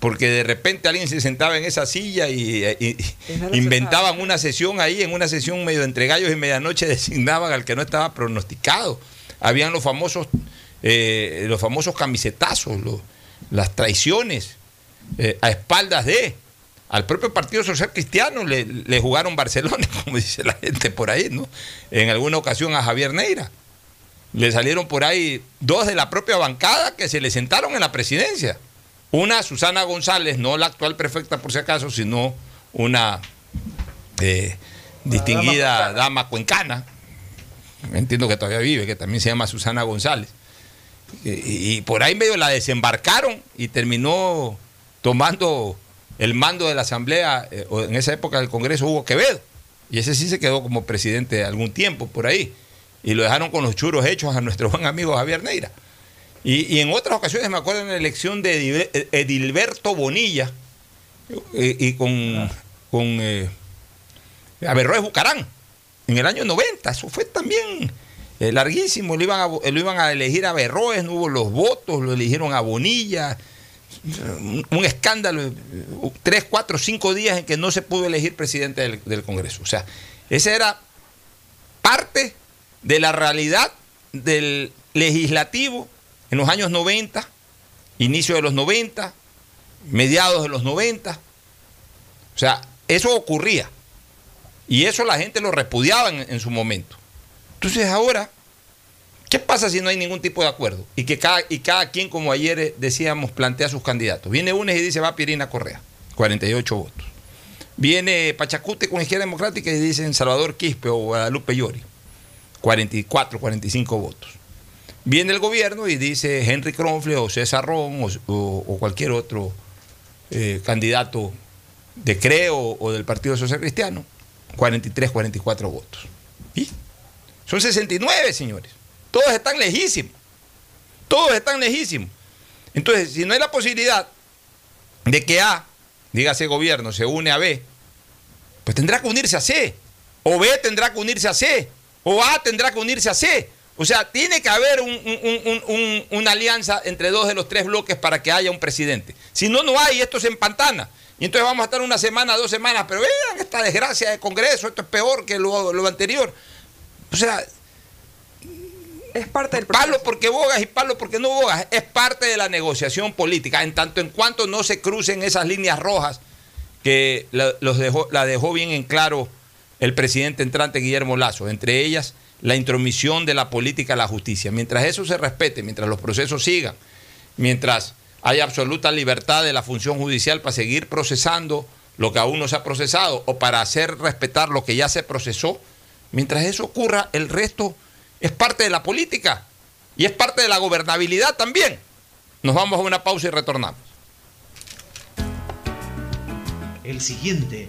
porque de repente alguien se sentaba en esa silla y, inventaban una sesión ahí, en una sesión medio entre gallos y medianoche designaban al que no estaba pronosticado. Habían los famosos, eh, los famosos camisetazos, los- las traiciones eh, a espaldas de. Al propio Partido Social Cristiano le, le jugaron Barcelona, como dice la gente por ahí, ¿no? En alguna ocasión a Javier Neira. Le salieron por ahí dos de la propia bancada que se le sentaron en la presidencia. Una, Susana González, no la actual prefecta por si acaso, sino una eh, distinguida dama cuencana. Entiendo que todavía vive, que también se llama Susana González. Y, y por ahí medio la desembarcaron y terminó tomando el mando de la Asamblea, eh, o en esa época del Congreso, Hugo Quevedo. Y ese sí se quedó como presidente algún tiempo por ahí. Y lo dejaron con los churos hechos a nuestro buen amigo Javier Neira. Y, en otras ocasiones me acuerdo en la elección de Edil- Edilberto Bonilla eh, y con, con eh, Averroes Bucarán en el año 90. Eso fue también eh, larguísimo. Lo iban, a, vo- lo iban a elegir a Averroes, no hubo los votos, lo eligieron a Bonilla. Un, escándalo, eh, tres, cuatro, cinco días en que no se pudo elegir presidente del, del Congreso. O sea, esa era parte de la realidad del legislativo en los años 90, inicio de los 90, mediados de los 90. O sea, eso ocurría. Y eso la gente lo repudiaba en, su momento. Entonces ahora, ¿qué pasa si no hay ningún tipo de acuerdo? Y que cada, y cada quien, como ayer decíamos, plantea sus candidatos. Viene Unes y dice va Pirina Correa, 48 votos. Viene Pachacute con Izquierda Democrática y dicen Salvador Quispe o Guadalupe Llori, 44, 45 votos. Viene el gobierno y dice Henry Kronfle o César Ron o cualquier otro eh, candidato de Creo o del Partido Social Cristiano, 43, 44 votos. ¿Y? Son 69, señores. Todos están lejísimos. Todos están lejísimos. Entonces, si no hay la posibilidad de que A, dígase gobierno, se une a B, pues tendrá que unirse a C. O B tendrá que unirse a C. O A tendrá que unirse a C. O sea, tiene que haber un- un- un- un- una alianza entre dos de los tres bloques para que haya un presidente. Si no, no hay, esto se empantana. Y entonces vamos a estar una semana, dos semanas, pero vean esta desgracia de Congreso, esto es peor que lo, lo anterior. O sea, es parte del palo porque bogas y palo porque no bogas. Es parte de la negociación política, en tanto en cuanto no se crucen esas líneas rojas que la, los dejó, la dejó bien en claro el presidente entrante Guillermo Lazo, entre ellas la intromisión de la política a la justicia. Mientras eso se respete, mientras los procesos sigan, mientras haya absoluta libertad de la función judicial para seguir procesando lo que aún no se ha procesado o para hacer respetar lo que ya se procesó, mientras eso ocurra, el resto es parte de la política y es parte de la gobernabilidad también. Nos vamos a una pausa y retornamos. El siguiente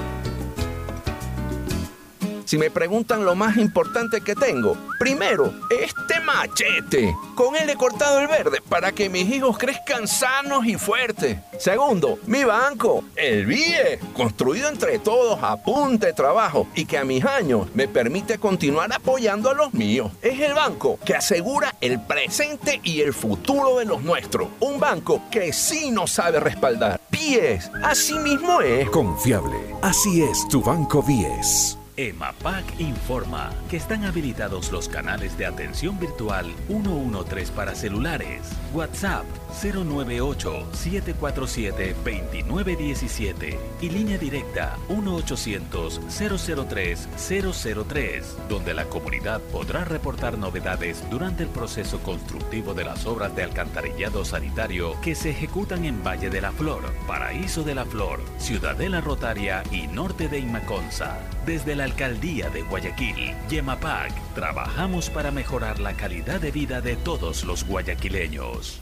Si me preguntan lo más importante que tengo, primero, este machete. Con él he cortado el verde para que mis hijos crezcan sanos y fuertes. Segundo, mi banco, el BIE, construido entre todos a de trabajo y que a mis años me permite continuar apoyando a los míos. Es el banco que asegura el presente y el futuro de los nuestros. Un banco que sí nos sabe respaldar. BIES, así mismo es. Confiable. Así es tu Banco 10. EMAPAC informa que están habilitados los canales de atención virtual 113 para celulares, WhatsApp 098-747-2917 y línea directa 1-800-003-003, donde la comunidad podrá reportar novedades durante el proceso constructivo de las obras de alcantarillado sanitario que se ejecutan en Valle de la Flor, Paraíso de la Flor, Ciudadela Rotaria y Norte de Inmaconza. Desde la Alcaldía de Guayaquil, Yemapac, trabajamos para mejorar la calidad de vida de todos los guayaquileños.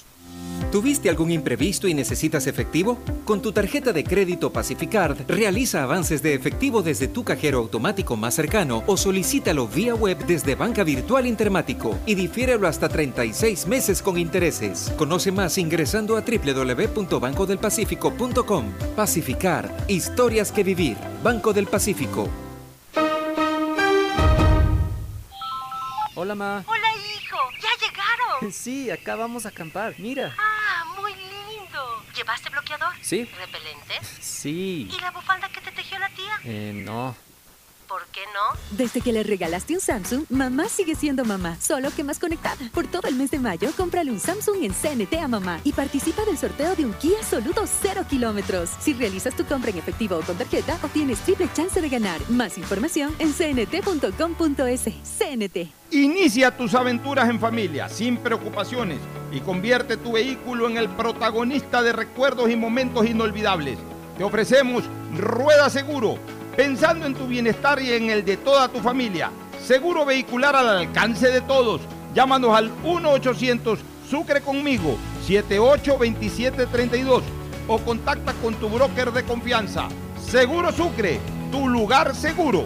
¿Tuviste algún imprevisto y necesitas efectivo? Con tu tarjeta de crédito Pacificard, realiza avances de efectivo desde tu cajero automático más cercano o solicítalo vía web desde Banca Virtual Intermático y difiérelo hasta 36 meses con intereses. Conoce más ingresando a www.bancodelpacifico.com. Pacificard, historias que vivir. Banco del Pacífico. Hola, ma. Hola, hijo. ¿Ya llegaron? Sí, acá vamos a acampar. Mira. Ah. ¿Llevaste bloqueador? Sí. ¿Repelente? Sí. ¿Y la bufanda que te tejió la tía? Eh, no. ¿Por qué no? Desde que le regalaste un Samsung, mamá sigue siendo mamá, solo que más conectada. Por todo el mes de mayo, cómprale un Samsung en CNT a mamá y participa del sorteo de un Kia Soluto 0 kilómetros. Si realizas tu compra en efectivo o con tarjeta, obtienes triple chance de ganar. Más información en cnt.com.es. CNT. Inicia tus aventuras en familia, sin preocupaciones, y convierte tu vehículo en el protagonista de recuerdos y momentos inolvidables. Te ofrecemos Rueda Seguro, pensando en tu bienestar y en el de toda tu familia. Seguro vehicular al alcance de todos. Llámanos al 1-800 Sucre conmigo, 782732 o contacta con tu broker de confianza. Seguro Sucre, tu lugar seguro.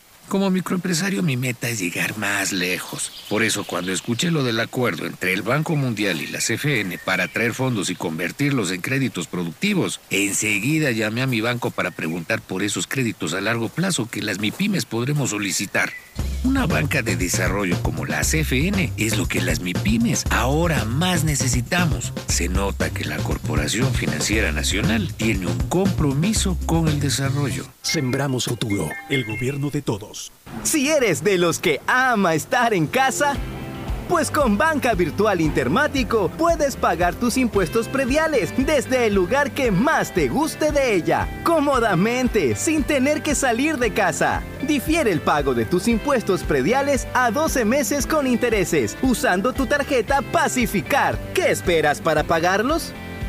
Como microempresario mi meta es llegar más lejos. Por eso cuando escuché lo del acuerdo entre el Banco Mundial y la CFN para traer fondos y convertirlos en créditos productivos, enseguida llamé a mi banco para preguntar por esos créditos a largo plazo que las MIPIMES podremos solicitar. Una banca de desarrollo como la CFN es lo que las MIPIMES ahora más necesitamos. Se nota que la Corporación Financiera Nacional tiene un compromiso con el desarrollo. Sembramos futuro, el gobierno de todos. Si eres de los que ama estar en casa, pues con Banca Virtual Intermático puedes pagar tus impuestos prediales desde el lugar que más te guste de ella, cómodamente, sin tener que salir de casa. Difiere el pago de tus impuestos prediales a 12 meses con intereses, usando tu tarjeta Pacificar. ¿Qué esperas para pagarlos?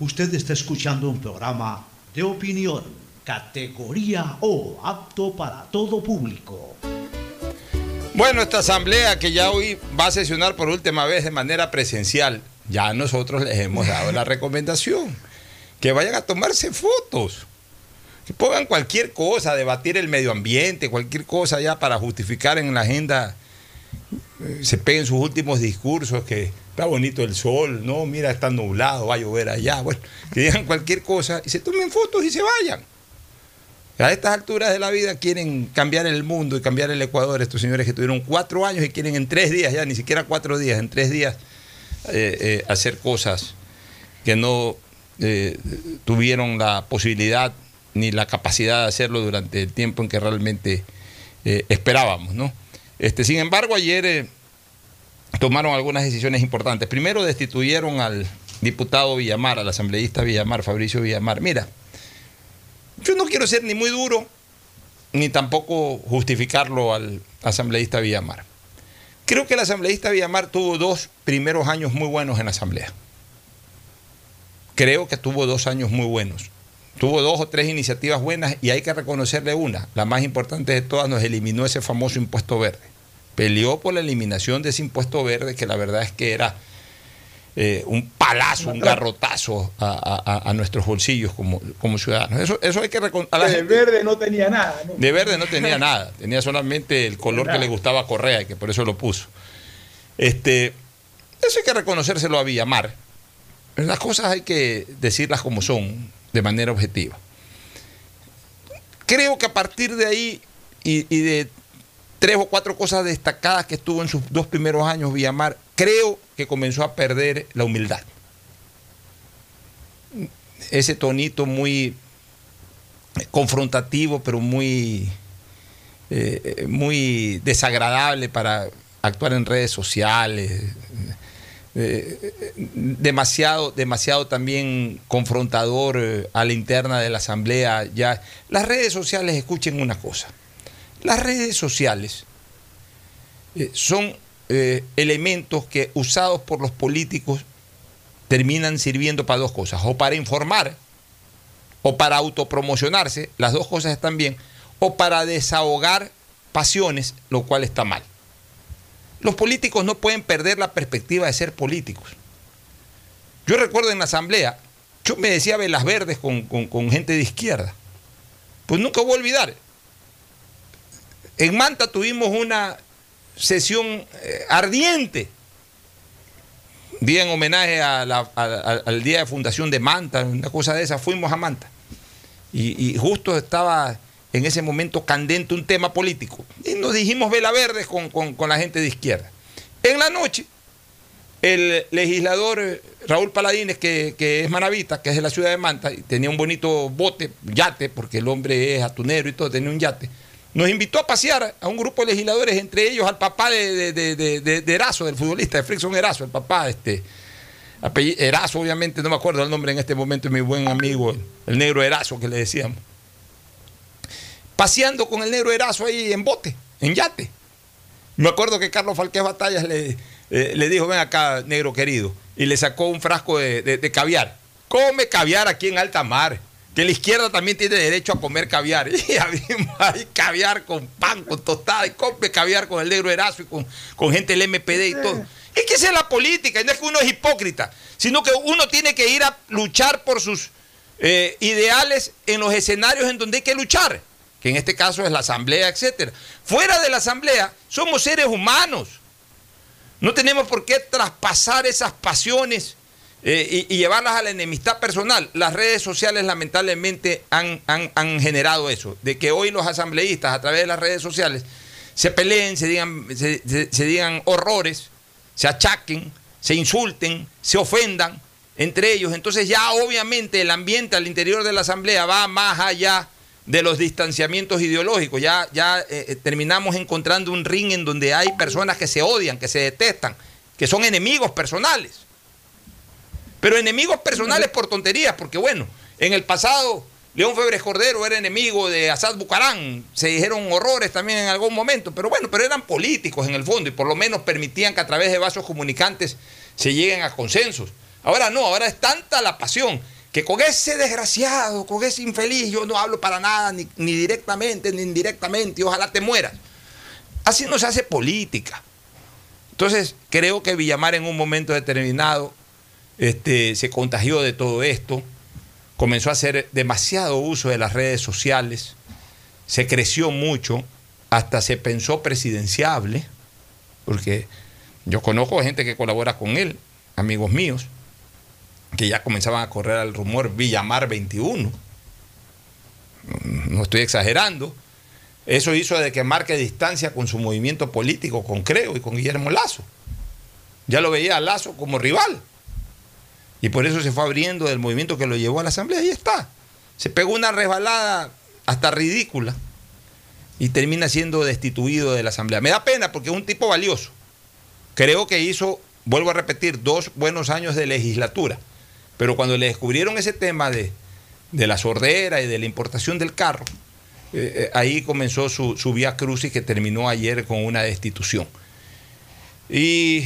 Usted está escuchando un programa de opinión, categoría O, apto para todo público. Bueno, esta asamblea que ya hoy va a sesionar por última vez de manera presencial, ya nosotros les hemos dado la recomendación. Que vayan a tomarse fotos. Que pongan cualquier cosa, debatir el medio ambiente, cualquier cosa ya para justificar en la agenda. Eh, Se peguen sus últimos discursos que está bonito el sol, no, mira, está nublado, va a llover allá. Bueno, que digan cualquier cosa y se tomen fotos y se vayan. A estas alturas de la vida quieren cambiar el mundo y cambiar el Ecuador. Estos señores que tuvieron cuatro años y quieren en tres días, ya ni siquiera cuatro días, en tres días eh, eh, hacer cosas que no tuvieron la posibilidad ni la capacidad de hacerlo durante el tiempo en que realmente esperábamos. ¿no? Este, sin embargo, ayer eh, tomaron algunas decisiones importantes. Primero destituyeron al diputado Villamar, al asambleísta Villamar, Fabricio Villamar. Mira, yo no quiero ser ni muy duro, ni tampoco justificarlo al asambleísta Villamar. Creo que el asambleísta Villamar tuvo dos primeros años muy buenos en la asamblea. Creo que tuvo dos años muy buenos. Tuvo dos o tres iniciativas buenas y hay que reconocerle una. La más importante de todas nos eliminó ese famoso impuesto verde. Peleó por la eliminación de ese impuesto verde que la verdad es que era eh, un palazo, un garrotazo a, a- a nuestros bolsillos como, como ciudadanos. Eso, eso hay que reconocer. El verde no tenía nada. ¿no? De verde no tenía nada, tenía solamente el color que le gustaba a Correa y que por eso lo puso. Este, eso hay que reconocérselo a Villamar. Las cosas hay que decirlas como son, de manera objetiva. Creo que a partir de ahí y, de tres o cuatro cosas destacadas que estuvo en sus dos primeros años Villamar, creo que comenzó a perder la humildad. Ese tonito muy confrontativo, pero muy, eh, muy desagradable para actuar en redes sociales. Eh, demasiado, demasiado también confrontador eh, a la interna de la asamblea. Ya. Las redes sociales, escuchen una cosa. Las redes sociales eh, son eh, elementos que usados por los políticos terminan sirviendo para dos cosas, o para informar, o para autopromocionarse, las dos cosas están bien, o para desahogar pasiones, lo cual está mal. Los políticos no pueden perder la perspectiva de ser políticos. Yo recuerdo en la asamblea, yo me decía velas verdes con, con- gente de izquierda. Pues nunca voy a olvidar. En Manta tuvimos una sesión eh, ardiente, día en homenaje al día de fundación de Manta, una cosa de esa, fuimos a Manta. Y justo estaba en ese momento candente un tema político. Y nos dijimos vela verdes con, con- la gente de izquierda. En la noche, el legislador Raúl Paladines, que, que es manavita, que es de la ciudad de Manta, y tenía un bonito bote, yate, porque el hombre es atunero y todo, tenía un yate, nos invitó a pasear a un grupo de legisladores, entre ellos al papá de, de, de, Erazo, del futbolista, de Frickson Erazo, el papá, este, apellido- Erazo, obviamente, no me acuerdo el nombre en este momento, mi buen amigo, el negro Erazo que le decíamos. Paseando con el negro Erazo ahí en bote, en yate. Me acuerdo que Carlos Falqués Batallas le, eh, le dijo, ven acá, negro querido, y le sacó un frasco de, de- de caviar. Come caviar aquí en alta mar, que la izquierda también tiene derecho a comer caviar. Y ahí caviar con pan, con tostada, y come caviar con el negro Erazo y con, con gente del MPD y todo. Es que esa es la política, y no es que uno es hipócrita, sino que uno tiene que ir a luchar por sus eh, ideales en los escenarios en donde hay que luchar, que en este caso es la asamblea, etcétera. Fuera de la asamblea somos seres humanos. No tenemos por qué traspasar esas pasiones eh, y, llevarlas a la enemistad personal. Las redes sociales lamentablemente han, generado eso, de que hoy los asambleístas a través de las redes sociales se peleen, se digan, se digan horrores, se achaquen, se insulten, se ofendan entre ellos. Entonces ya obviamente el ambiente al interior de la Asamblea va más allá de los distanciamientos ideológicos. Ya, ya eh, terminamos encontrando un ring en donde hay personas que se odian, que se detestan, que son enemigos personales. Pero enemigos personales por tonterías, porque bueno, en el pasado León Febres Cordero era enemigo de Asad Bucarán, se dijeron horrores también en algún momento, pero bueno, pero eran políticos en el fondo y por lo menos permitían que a través de vasos comunicantes se lleguen a consensos. Ahora no, ahora es tanta la pasión que con ese desgraciado, con ese infeliz, yo no hablo para nada, ni, directamente, ni indirectamente, y ojalá te mueras. Así no se hace política. Entonces, creo que Villamar en un momento determinado este, se contagió de todo esto, comenzó a hacer demasiado uso de las redes sociales, se creció mucho, hasta se pensó presidenciable, porque yo conozco gente que colabora con él, amigos míos, que ya comenzaban a correr al rumor Villamar 21. No estoy exagerando. Eso hizo de que marque distancia con su movimiento político, con Creo y con Guillermo Lazo. Ya lo veía a Lazo como rival. Y por eso se fue abriendo del movimiento que lo llevó a la Asamblea. Ahí está. Se pegó una resbalada hasta ridícula y termina siendo destituido de la Asamblea. Me da pena porque es un tipo valioso. Creo que hizo, vuelvo a repetir, dos buenos años de legislatura. Pero cuando le descubrieron ese tema de, de la sordera y de la importación del carro, eh, eh, ahí comenzó su, su vía crucis que terminó ayer con una destitución. Y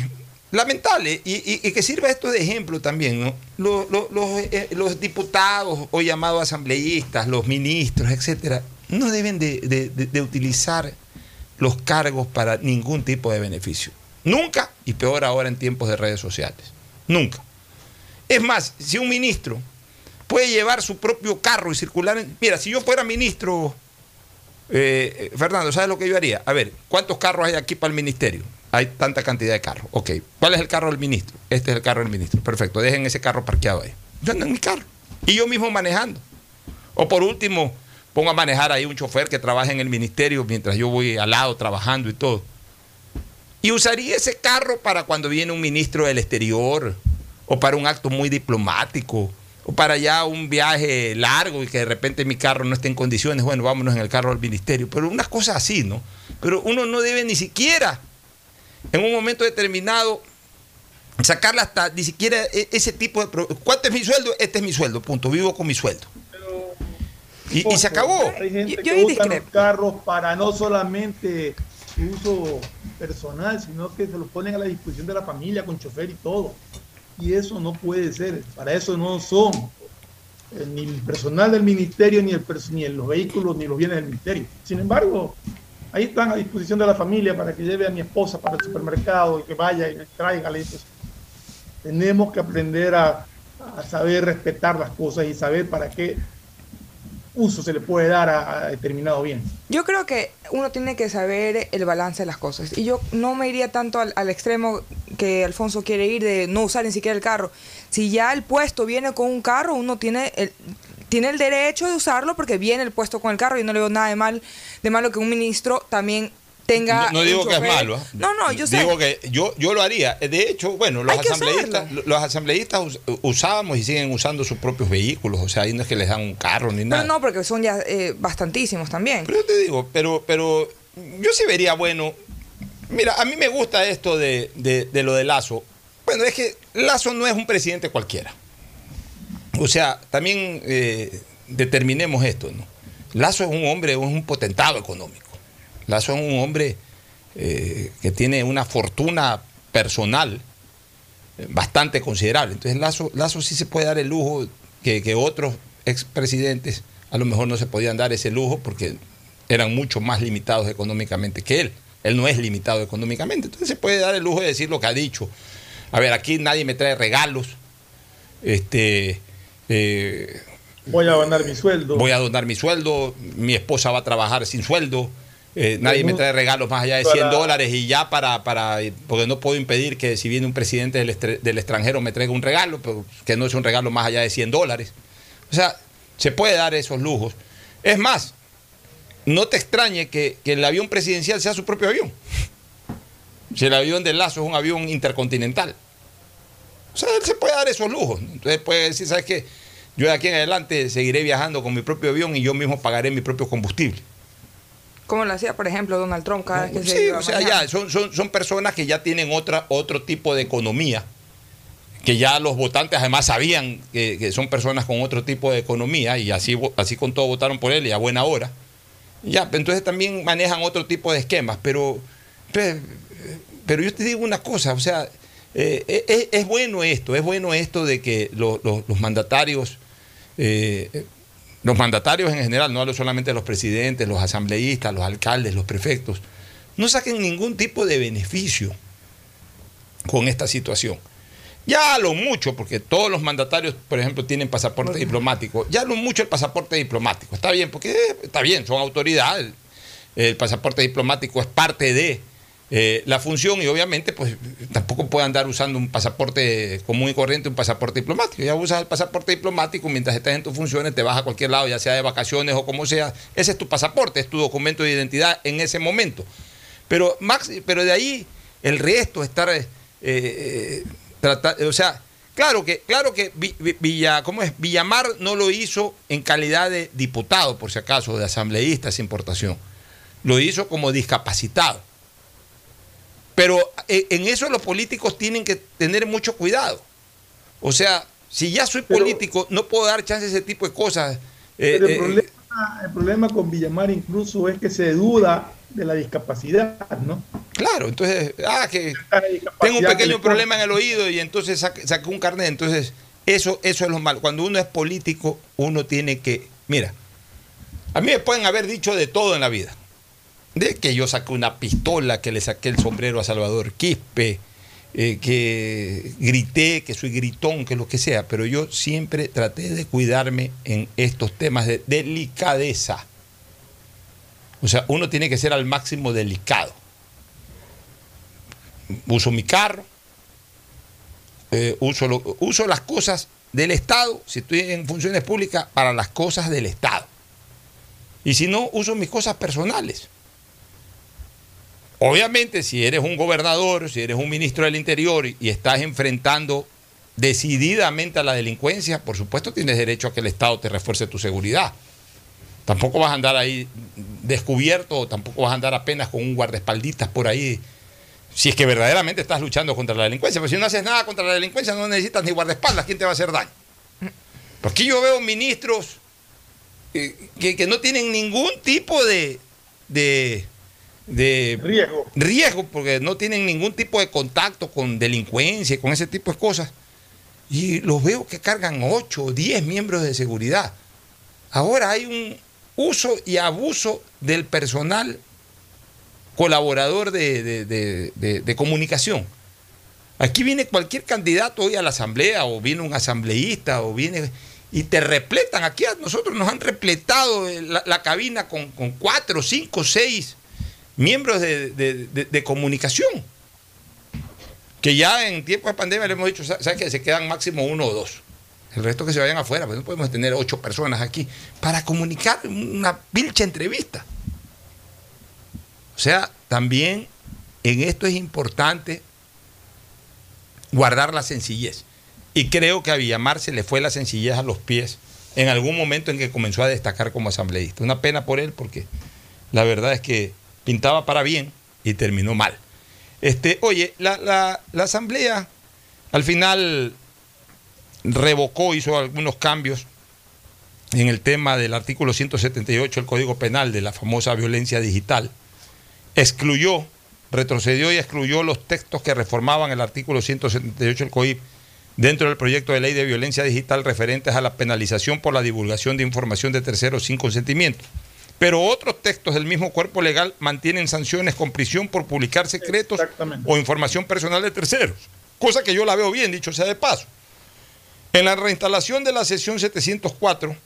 lamentable, y, que sirva esto de ejemplo también, eh, los diputados o llamados asambleístas, los ministros, etcétera, no deben de, de- de- de utilizar los cargos para ningún tipo de beneficio. Nunca, y peor ahora en tiempos de redes sociales. Nunca. Es más, si un ministro puede llevar su propio carro y circular en... Mira, si yo fuera ministro, eh, Fernando, ¿sabes lo que yo haría? A ver, ¿cuántos carros hay aquí para el ministerio? Hay tanta cantidad de carros. Ok, ¿cuál es el carro del ministro? Este es el carro del ministro. Perfecto, dejen ese carro parqueado ahí. Yo ando en mi carro. Y yo mismo manejando. O por último, pongo a manejar ahí un chofer que trabaje en el ministerio mientras yo voy al lado trabajando y todo. Y usaría ese carro para cuando viene un ministro del exterior, o para un acto muy diplomático, o para ya un viaje largo y que de repente mi carro no esté en condiciones, bueno, vámonos en el carro del ministerio. Pero unas cosas así, ¿no? Pero uno no debe ni siquiera, en un momento determinado, sacarle hasta ni siquiera e- ese tipo de... ¿Cuánto es mi sueldo? Este es mi sueldo, punto. Vivo con mi sueldo. Y, y se acabó. Hay gente Yo- que yo ahí usa los carros para no solamente su uso personal, sino que se los ponen a la disposición de la familia con chofer y todo. Y eso no puede ser. Para eso no son eh, ni el personal del ministerio, ni, el ni los vehículos, ni los bienes del ministerio. Sin embargo, ahí están a disposición de la familia para que lleve a mi esposa para el supermercado y que vaya y me traiga. Pues, tenemos que aprender a, a saber respetar las cosas y saber para qué uso se le puede dar a, determinado bien. Yo creo que uno tiene que saber el balance de las cosas. Y yo no me iría tanto al, al extremo que Alfonso quiere ir de no usar ni siquiera el carro. Si ya el puesto viene con un carro, uno tiene el, tiene el derecho de usarlo porque viene el puesto con el carro. Y no le veo nada de mal de malo que un ministro también tenga. No, no digo que es malo. ¿ah? No, no, yo sé. Digo que yo, yo lo haría. De hecho, bueno, los asambleístas, los asambleístas us- usábamos y siguen usando sus propios vehículos. O sea, ahí no es que les dan un carro ni nada. Pero no, porque son ya eh, bastantísimos también. Pero yo te digo, pero, pero yo sí vería bueno. Mira, a mí me gusta esto de, de- de lo de Lazo. Bueno, es que Lazo no es un presidente cualquiera. O sea, también eh, determinemos esto, ¿no? Lazo es un hombre, es un potentado económico. Lazo es un hombre eh, que tiene una fortuna personal eh, bastante considerable. Entonces Lazo, Lazo sí se puede dar el lujo que, que otros expresidentes a lo mejor no se podían dar ese lujo porque eran mucho más limitados económicamente que él. Él no es limitado económicamente. Entonces se puede dar el lujo de decir lo que ha dicho. A ver, aquí nadie me trae regalos. Este, eh, Voy a ganar mi sueldo. voy a donar mi sueldo, mi esposa va a trabajar sin sueldo, eh, nadie me trae regalos más allá de a 100 la- dólares y ya para, para, porque no puedo impedir que si viene un presidente del, estre- del extranjero me traiga un regalo, pero que no es un regalo más allá de 100 dólares. O sea, se puede dar esos lujos. Es más, no te extrañe que, que el avión presidencial sea su propio avión. Si el avión de Lazo es un avión intercontinental. O sea, él se puede dar esos lujos. Entonces puede decir, ¿sabes qué? Yo de aquí en adelante seguiré viajando con mi propio avión y yo mismo pagaré mi propio combustible. Como lo hacía, por ejemplo, Donald Trump cada vez que se Sí, iba o sea, ya, son, son, son personas que ya tienen otra, otro tipo de economía, que ya los votantes además sabían que, que son personas con otro tipo de economía y así, así con todo votaron por él y a buena hora. Ya, entonces también manejan otro tipo de esquemas, pero, pe- pero yo te digo una cosa, o sea, eh, eh, es, es bueno esto, es bueno esto de que lo- lo- los mandatarios, eh, los mandatarios en general, no hablo solamente de los presidentes, los asambleístas, los alcaldes, los prefectos, no saquen ningún tipo de beneficio con esta situación. Ya lo mucho, porque todos los mandatarios, por ejemplo, tienen pasaporte diplomático. Ya lo mucho el pasaporte diplomático. Está bien, porque eh, está bien, son autoridades. El, el pasaporte diplomático es parte de eh, la función y obviamente pues tampoco puede andar usando un pasaporte común y corriente, un pasaporte diplomático. Ya usas el pasaporte diplomático mientras estás en tus funciones, te vas a cualquier lado, ya sea de vacaciones o como sea. Ese es tu pasaporte, es tu documento de identidad en ese momento. Pero, Max, pero de ahí el resto, estar... eh, eh, o sea, claro que, claro que Vi- Vi- Villa, ¿cómo es? Villamar no lo hizo en calidad de diputado, por si acaso, de asambleísta sin importación. Lo hizo como discapacitado. Pero eh, en eso los políticos tienen que tener mucho cuidado. O sea, si ya soy político, no puedo dar chance a ese tipo de cosas. Eh, Pero el, eh, problema, el problema con Villamar incluso es que se duda de la discapacidad, ¿no? Claro, entonces, ah, que tengo un pequeño problema en el oído y entonces saqué, saqué un carnet. Entonces, eso, eso es lo malo. Cuando uno es político, uno tiene que. Mira, a mí me pueden haber dicho de todo en la vida. De que yo saqué una pistola, que le saqué el sombrero a Salvador Quispe, eh, que grité, que soy gritón, que lo que sea. Pero yo siempre traté de cuidarme en estos temas de delicadeza. O sea, uno tiene que ser al máximo delicado. Uso mi carro, eh, uso, uso las cosas del Estado, si estoy en funciones públicas, para las cosas del Estado. Y si no, uso mis cosas personales. Obviamente, si eres un gobernador, si eres un ministro del Interior y, estás enfrentando decididamente a la delincuencia, por supuesto tienes derecho a que el Estado te refuerce tu seguridad. Tampoco vas a andar ahí descubierto, tampoco vas a andar apenas con un guardaespalditas por ahí. Si es que verdaderamente estás luchando contra la delincuencia. Pero si no haces nada contra la delincuencia, no necesitas ni guardaespaldas. ¿Quién te va a hacer daño? Porque yo veo ministros eh, que, que no tienen ningún tipo de, de, de riesgo. riesgo, porque no tienen ningún tipo de contacto con delincuencia y con ese tipo de cosas. Y los veo que cargan 8 o 10 miembros de seguridad. Ahora hay un uso y abuso del personal colaborador de, de- de- comunicación. Aquí viene cualquier candidato hoy a la asamblea, o viene un asambleísta, o viene y te repletan. Aquí a nosotros nos han repletado la, la cabina con, con cuatro, cinco, seis miembros de, de- comunicación. Que ya en tiempo de pandemia le hemos dicho, sa- ¿sabes que Se quedan máximo uno o dos. El resto que se vayan afuera, pues no podemos tener ocho personas aquí para comunicar una pilcha entrevista. O sea, también en esto es importante guardar la sencillez. Y creo que a Villamar se le fue la sencillez a los pies en algún momento en que comenzó a destacar como asambleísta. Una pena por él porque la verdad es que pintaba para bien y terminó mal. Este, oye, la, asamblea al final revocó, hizo algunos cambios en el tema del artículo 178 del Código Penal de la famosa violencia digital. Excluyó, retrocedió y excluyó los textos que reformaban el artículo 178 del COIP dentro del proyecto de ley de violencia digital referentes a la penalización por la divulgación de información de terceros sin consentimiento. Pero otros textos del mismo cuerpo legal mantienen sanciones con prisión por publicar secretos o información personal de terceros. Cosa que yo la veo bien, dicho sea de paso. En la reinstalación de la sesión 704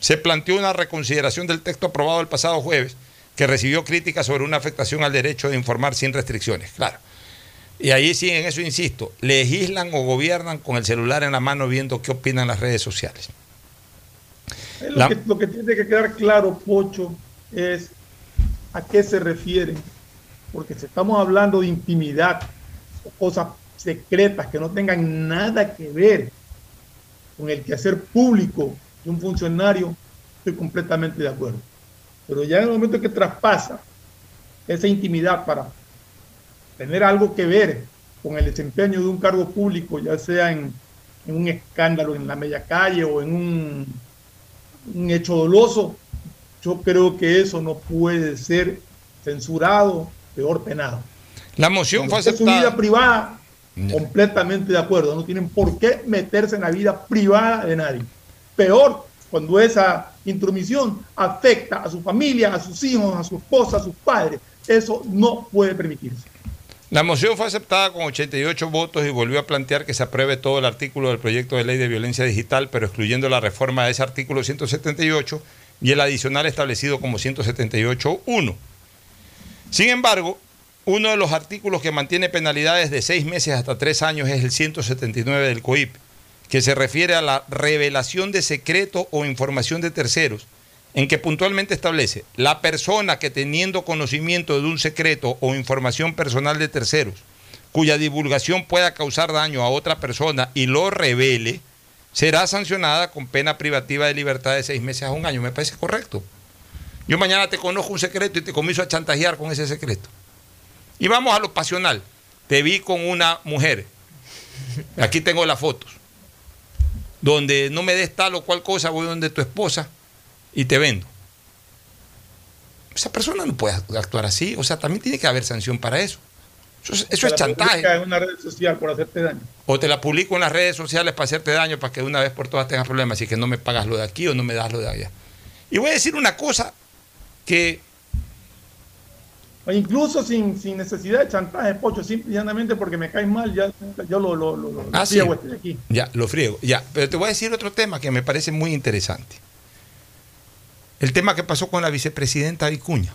se planteó una reconsideración del texto aprobado el pasado jueves que recibió críticas sobre una afectación al derecho de informar sin restricciones. Claro. Y ahí sí, en eso insisto, legislan o gobiernan con el celular en la mano viendo qué opinan las redes sociales. Lo, La- que, lo que tiene que quedar claro, Pocho, es a qué se refieren. Porque si estamos hablando de intimidad o cosas secretas que no tengan nada que ver con el quehacer público de un funcionario, estoy completamente de acuerdo. Pero ya en el momento que traspasa esa intimidad para tener algo que ver con el desempeño de un cargo público, ya sea en, en un escándalo en la media calle o en un, un hecho doloso, yo creo que eso no puede ser censurado, peor penado. La moción fue Cuando su aceptada. vida privada, completamente de acuerdo. No tienen por qué meterse en la vida privada de nadie. Peor cuando esa intromisión afecta a su familia, a sus hijos, a su esposa, a sus padres. Eso no puede permitirse. La moción fue aceptada con 88 votos y volvió a plantear que se apruebe todo el artículo del proyecto de ley de violencia digital, pero excluyendo la reforma de ese artículo 178 y el adicional establecido como 178.1. Sin embargo, uno de los artículos que mantiene penalidades de seis meses hasta tres años es el 179 del COIP, que se refiere a la revelación de secreto o información de terceros, en que puntualmente establece la persona que teniendo conocimiento de un secreto o información personal de terceros, cuya divulgación pueda causar daño a otra persona y lo revele, será sancionada con pena privativa de libertad de seis meses a un año. Me parece correcto. Yo mañana te conozco un secreto y te comienzo a chantajear con ese secreto. Y vamos a lo pasional. Te vi con una mujer. Aquí tengo las fotos. Donde no me des tal o cual cosa, voy donde tu esposa y te vendo. Esa persona no puede actuar así. O sea, también tiene que haber sanción para eso. Eso es, eso chantaje. publica en una red social por hacerte daño. O te la publico en las redes sociales para hacerte daño, para que de una vez por todas tengas problemas y que no me pagas lo de aquí o no me das lo de allá. Y voy a decir una cosa que O incluso sin, sin necesidad de chantaje, Pocho, simple y llanamente porque me caes mal, ya yo lo, lo, lo, lo Ah, sí. friego este de aquí. Ya, lo friego. Ya, pero te voy a decir otro tema que me parece muy interesante. El tema que pasó con la vicepresidenta Vicuña.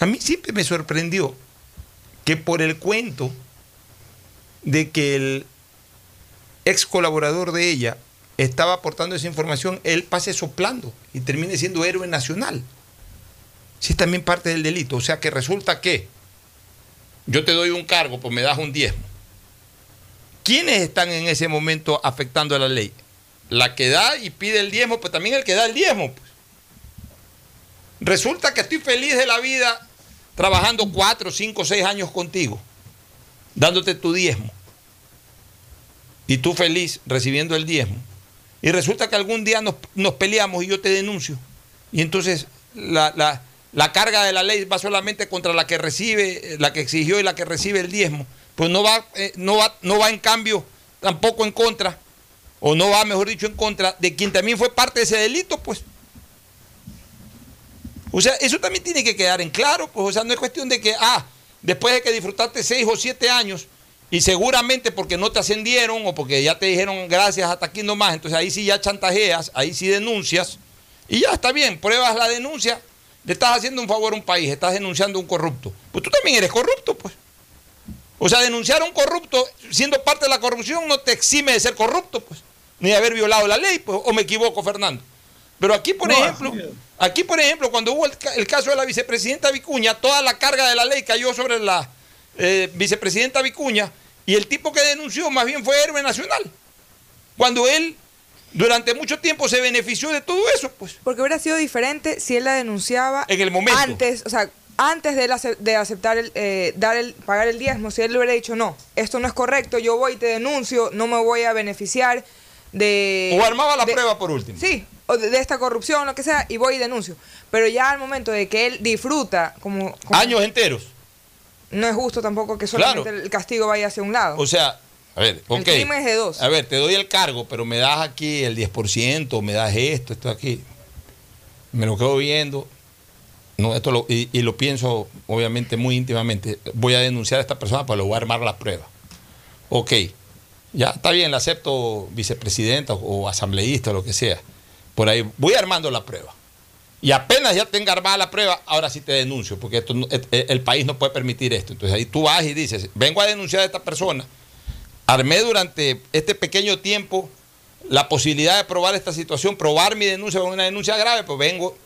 A mí siempre me sorprendió que por el cuento de que el ex colaborador de ella estaba aportando esa información, él pase soplando y termine siendo héroe nacional. Si es también parte del delito. O sea que resulta que yo te doy un cargo, pues me das un diezmo. ¿Quiénes están en ese momento afectando a la ley? La que da y pide el diezmo, pues también el que da el diezmo. Pues. Resulta que estoy feliz de la vida trabajando cuatro, cinco, seis años contigo, dándote tu diezmo. Y tú feliz recibiendo el diezmo. Y resulta que algún día nos, nos peleamos y yo te denuncio. Y entonces la, la- la carga de la ley va solamente contra la que recibe, la que exigió y la que recibe el diezmo. Pues no va, eh, no va, no va en cambio tampoco en contra, o no va, mejor dicho, en contra de quien también fue parte de ese delito, pues. O sea, eso también tiene que quedar en claro, pues, o sea, no es cuestión de que, ah, después de que disfrutaste seis o siete años, y seguramente porque no te ascendieron o porque ya te dijeron gracias hasta aquí nomás, entonces ahí sí ya chantajeas, ahí sí denuncias, y ya está bien, pruebas la denuncia, le estás haciendo un favor a un país, estás denunciando a un corrupto. Pues tú también eres corrupto, pues. O sea, denunciar a un corrupto siendo parte de la corrupción no te exime de ser corrupto, pues, ni de haber violado la ley, pues, o me equivoco, Fernando. Pero aquí, por No, ejemplo, aquí, por ejemplo, cuando hubo el, ca- el caso de la vicepresidenta Vicuña, toda la carga de la ley cayó sobre la eh, vicepresidenta Vicuña y el tipo que denunció más bien fue héroe nacional. Cuando él durante mucho tiempo se benefició de todo eso, pues. Porque hubiera sido diferente si él la denunciaba En el momento. antes, o sea, antes de, él ace- de aceptar el, eh, dar el, pagar el diezmo, si él le hubiera dicho no, esto no es correcto, yo voy y te denuncio, no me voy a beneficiar de. O armaba la de- prueba por último. Sí, o de, de esta corrupción, lo que sea, y voy y denuncio. Pero ya al momento de que él disfruta, como. como- Años enteros. No es justo tampoco que solamente Claro. el castigo vaya hacia un lado. O sea, a ver, ok. El crimen es de dos. A ver, te doy el cargo, pero me das aquí el 10%, me das esto, esto aquí. Me lo quedo viendo. No, esto lo, y, y lo pienso, obviamente, muy íntimamente. Voy a denunciar a esta persona, pero le voy a armar la prueba. Ok, ya está bien, la acepto vicepresidenta o asambleísta o lo que sea. Por ahí voy armando la prueba. Y apenas ya tenga armada la prueba, ahora sí te denuncio, porque no- el, el país no puede permitir esto. Entonces ahí tú vas y dices, vengo a denunciar a esta persona. Armé durante este pequeño tiempo la posibilidad de probar esta situación, probar mi denuncia con una denuncia grave, pues vengo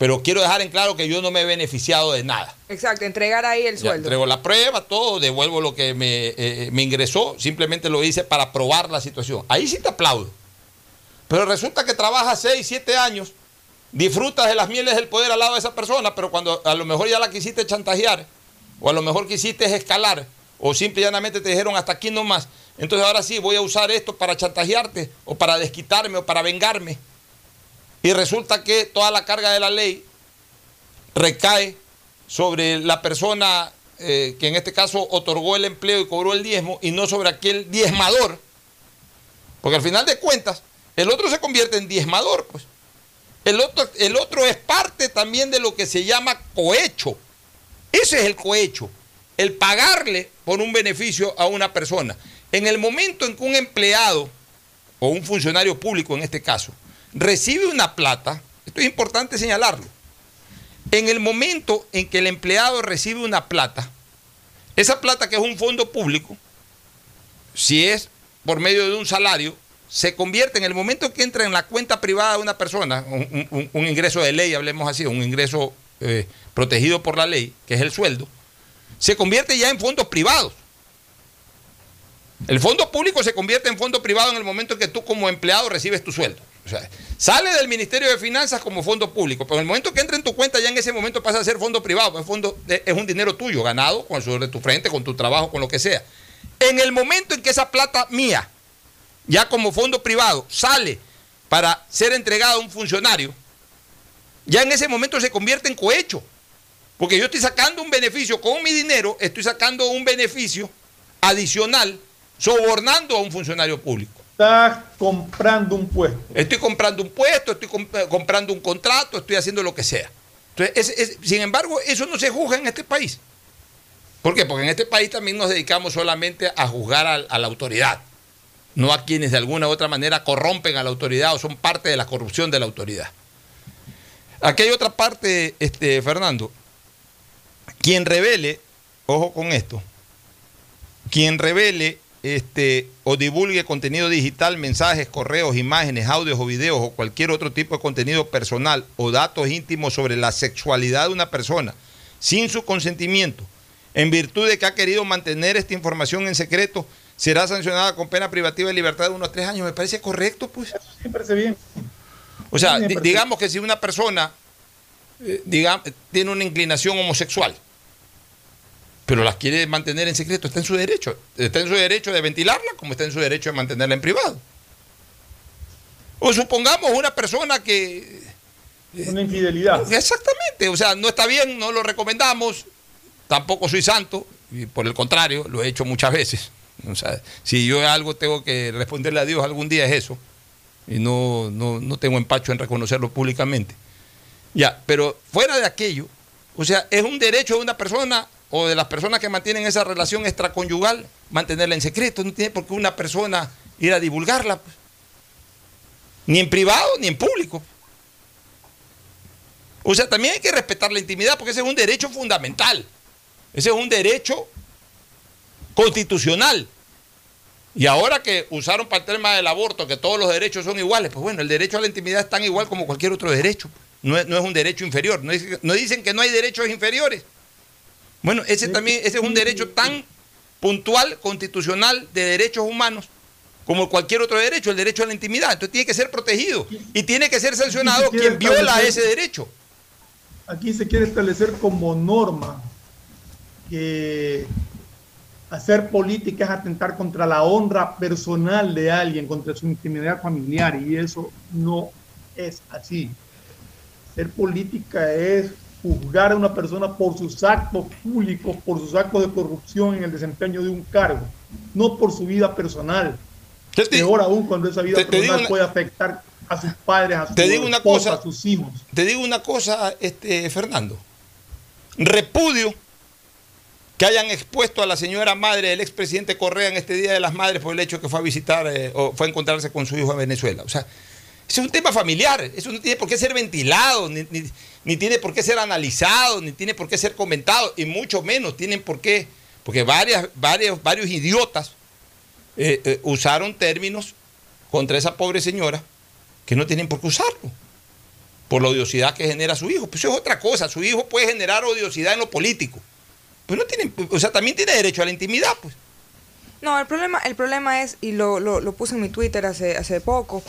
pero quiero dejar en claro que yo no me he beneficiado de nada. Exacto, entregar ahí el Ya sueldo. entrego la prueba, todo, devuelvo lo que me, eh, me ingresó, simplemente lo hice para probar la situación. Ahí sí te aplaudo. Pero resulta que trabajas 6, 7 años, disfrutas de las mieles del poder al lado de esa persona, pero cuando a lo mejor ya la quisiste chantajear, o a lo mejor quisiste escalar, o simple y llanamente te dijeron hasta aquí nomás, entonces ahora sí voy a usar esto para chantajearte, o para desquitarme, o para vengarme. Y resulta que toda la carga de la ley recae sobre la persona eh, que en este caso otorgó el empleo y cobró el diezmo y no sobre aquel diezmador. Porque al final de cuentas, el otro se convierte en diezmador, pues. El otro, el otro es parte también de lo que se llama cohecho. Ese es el cohecho, el pagarle por un beneficio a una persona. En el momento en que un empleado, o un funcionario público en este caso, recibe una plata, esto es importante señalarlo, en el momento en que el empleado recibe una plata, esa plata que es un fondo público, si es por medio de un salario, se convierte en el momento que entra en la cuenta privada de una persona, un, ingreso de ley, hablemos así, un ingreso eh, protegido por la ley, que es el sueldo, se convierte ya en fondos privados. El fondo público se convierte en fondo privado en el momento en que tú como empleado recibes tu sueldo. Sale del Ministerio de Finanzas como fondo público, pero en el momento que entra en tu cuenta, ya en ese momento pasa a ser fondo privado, es, un dinero tuyo, ganado con tu frente, con tu trabajo, con lo que sea. En el momento en que esa plata mía, ya como fondo privado, sale para ser entregada a un funcionario, ya en ese momento se convierte en cohecho. Porque yo estoy sacando un beneficio con mi dinero, estoy sacando un beneficio adicional, sobornando a un funcionario público. Estás comprando un puesto. Estoy comprando un puesto, estoy comp- comprando un contrato, estoy haciendo lo que sea. Sin embargo, eso no se juzga en este país. ¿Por qué? Porque en este país también nos dedicamos solamente a juzgar a, a la autoridad, no a quienes de alguna u otra manera corrompen a la autoridad o son parte de la corrupción de la autoridad. Aquí hay otra parte, este, Fernando. Quien revele, ojo con esto, quien revele este, o divulgue contenido digital, mensajes, correos, imágenes, audios o videos o cualquier otro tipo de contenido personal o datos íntimos sobre la sexualidad de una persona sin su consentimiento, en virtud de que ha querido mantener esta información en secreto, será sancionada con pena privativa de libertad de unos tres años. Me parece correcto, pues. Me parece bien. O sea, Sí, digamos que si una persona eh, diga- tiene una inclinación homosexual, pero las quiere mantener en secreto, está en su derecho. Está en su derecho de ventilarla, como está en su derecho de mantenerla en privado. O supongamos una persona que... Una infidelidad. Exactamente, o sea, no está bien, no lo recomendamos, tampoco soy santo, y por el contrario, lo he hecho muchas veces. O sea, si yo algo tengo que responderle a Dios algún día es eso, y no, no, no tengo empacho en reconocerlo públicamente. Ya, pero fuera de aquello, o sea, es un derecho de una persona o de las personas que mantienen esa relación extraconyugal mantenerla en secreto, no tiene por qué una persona ir a divulgarla, pues. ni en privado ni en público. O sea, también hay que respetar la intimidad porque ese es un derecho fundamental. Ese es un derecho constitucional. Y ahora que usaron para el tema del aborto que todos los derechos son iguales, pues bueno, el derecho a la intimidad es tan igual como cualquier otro derecho. No es, no es un derecho inferior. No, dicen que no hay derechos inferiores. Bueno, ese también ese es un derecho tan puntual, constitucional, de derechos humanos, como cualquier otro derecho, el derecho a la intimidad. Entonces tiene que ser protegido y tiene que ser sancionado quien viola ese derecho. Aquí se quiere establecer como norma que hacer política es atentar contra la honra personal de alguien, contra su intimidad familiar, y eso no es así. Hacer política es juzgar a una persona por sus actos públicos, por sus actos de corrupción en el desempeño de un cargo, no por su vida personal. Peor aún cuando esa vida te- te personal una- puede afectar a sus padres, a su Te digo una esposa, cosa. a sus hijos. Te digo una cosa, este, Fernando. Repudio que hayan expuesto a la señora madre del expresidente Correa en este Día de las Madres por el hecho que fue a visitar eh, o fue a encontrarse con su hijo en Venezuela. O sea, es un tema familiar, eso no tiene por qué ser ventilado, ni, ni- ni tiene por qué ser analizado, ni tiene por qué ser comentado, y mucho menos tienen por qué, porque varias, varios, varios idiotas eh, eh, usaron términos contra esa pobre señora que no tienen por qué usarlo. por la odiosidad que genera su hijo. Pues eso es otra cosa. Su hijo puede generar odiosidad en lo político. Pues no tiene, o sea, también tiene derecho a la intimidad, pues. No, el problema, el problema es, y lo, lo, lo puse en mi Twitter hace, hace poco,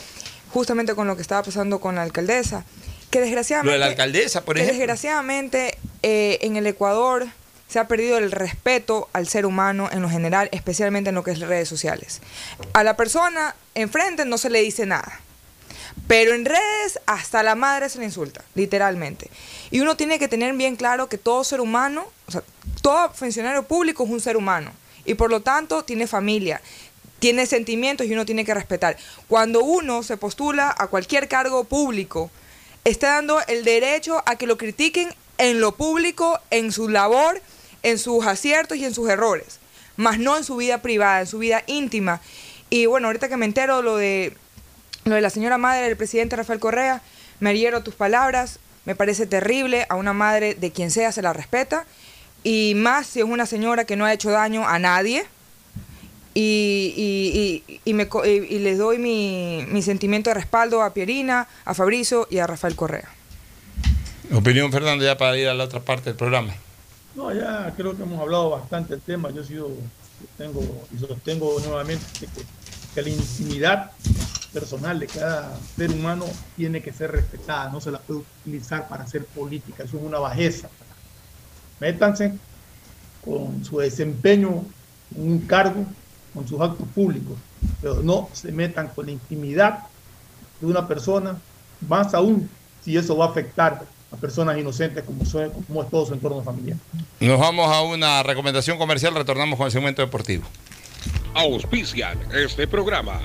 justamente con lo que estaba pasando con la alcaldesa, que desgraciadamente... Lo de la alcaldesa, por que ejemplo. desgraciadamente eh, en el Ecuador se ha perdido el respeto al ser humano en lo general, especialmente en lo que es redes sociales. A la persona enfrente no se le dice nada. Pero en redes hasta la madre se le insulta, literalmente. Y uno tiene que tener bien claro que todo ser humano, o sea, todo funcionario público es un ser humano. Y por lo tanto tiene familia, tiene sentimientos y uno tiene que respetar. Cuando uno se postula a cualquier cargo público, está dando el derecho a que lo critiquen en lo público, en su labor, en sus aciertos y en sus errores, más no en su vida privada, en su vida íntima. Y bueno, ahorita que me entero lo de lo de la señora madre del presidente Rafael Correa, me adhiero tus palabras, me parece terrible, a una madre de quien sea se la respeta, y más si es una señora que no ha hecho daño a nadie, y, y, y, y me, co- y- y les doy mi, mi sentimiento de respaldo a Pierina, a Fabricio y a Rafael Correa. Opinión, Fernando, ya para ir a la otra parte del programa. No, ya creo que hemos hablado bastante del tema. Yo he sido, tengo y sostengo nuevamente que, que la intimidad personal de cada ser humano tiene que ser respetada, no se la puede utilizar para hacer política, eso es una bajeza. Métanse con su desempeño en un cargo, con sus actos públicos, pero no se metan con la intimidad de una persona, más aún si eso va a afectar a personas inocentes como, son- como es todo su entorno familiar. Nos vamos a una recomendación comercial, retornamos con el segmento deportivo. Auspician este programa.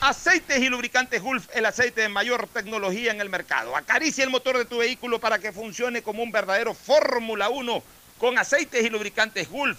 Aceites y lubricantes Gulf, el aceite de mayor tecnología en el mercado. Acaricia el motor de tu vehículo para que funcione como un verdadero Fórmula 1 con aceites y lubricantes Gulf.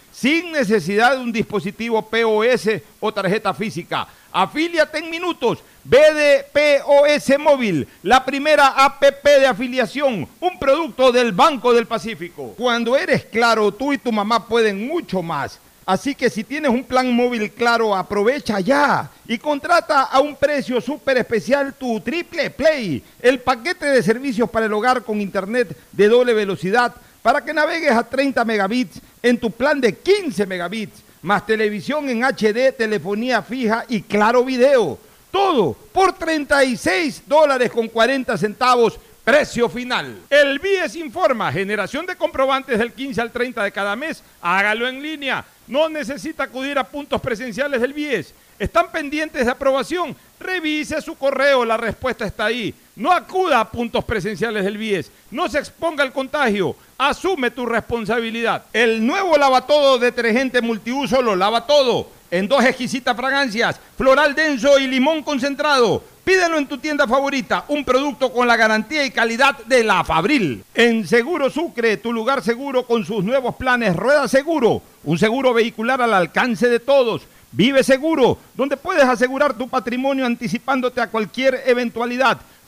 sin necesidad de un dispositivo POS o tarjeta física. Afíliate en minutos. BDPOS Móvil, la primera APP de afiliación, un producto del Banco del Pacífico. Cuando eres claro, tú y tu mamá pueden mucho más. Así que si tienes un plan móvil claro, aprovecha ya y contrata a un precio súper especial tu Triple Play, el paquete de servicios para el hogar con internet de doble velocidad para que navegues a 30 megabits en tu plan de 15 megabits, más televisión en HD, telefonía fija y claro video. Todo por 36 dólares con 40 centavos. Precio final. El BIES informa, generación de comprobantes del 15 al 30 de cada mes. Hágalo en línea. No necesita acudir a puntos presenciales del BIES. ¿Están pendientes de aprobación? Revise su correo, la respuesta está ahí. No acuda a puntos presenciales del BIES. No se exponga al contagio. Asume tu responsabilidad. El nuevo lavatodo detergente multiuso lo lava todo. En dos exquisitas fragancias, floral denso y limón concentrado. Pídelo en tu tienda favorita, un producto con la garantía y calidad de la Fabril. En Seguro Sucre, tu lugar seguro con sus nuevos planes Rueda Seguro, un seguro vehicular al alcance de todos. Vive Seguro, donde puedes asegurar tu patrimonio anticipándote a cualquier eventualidad.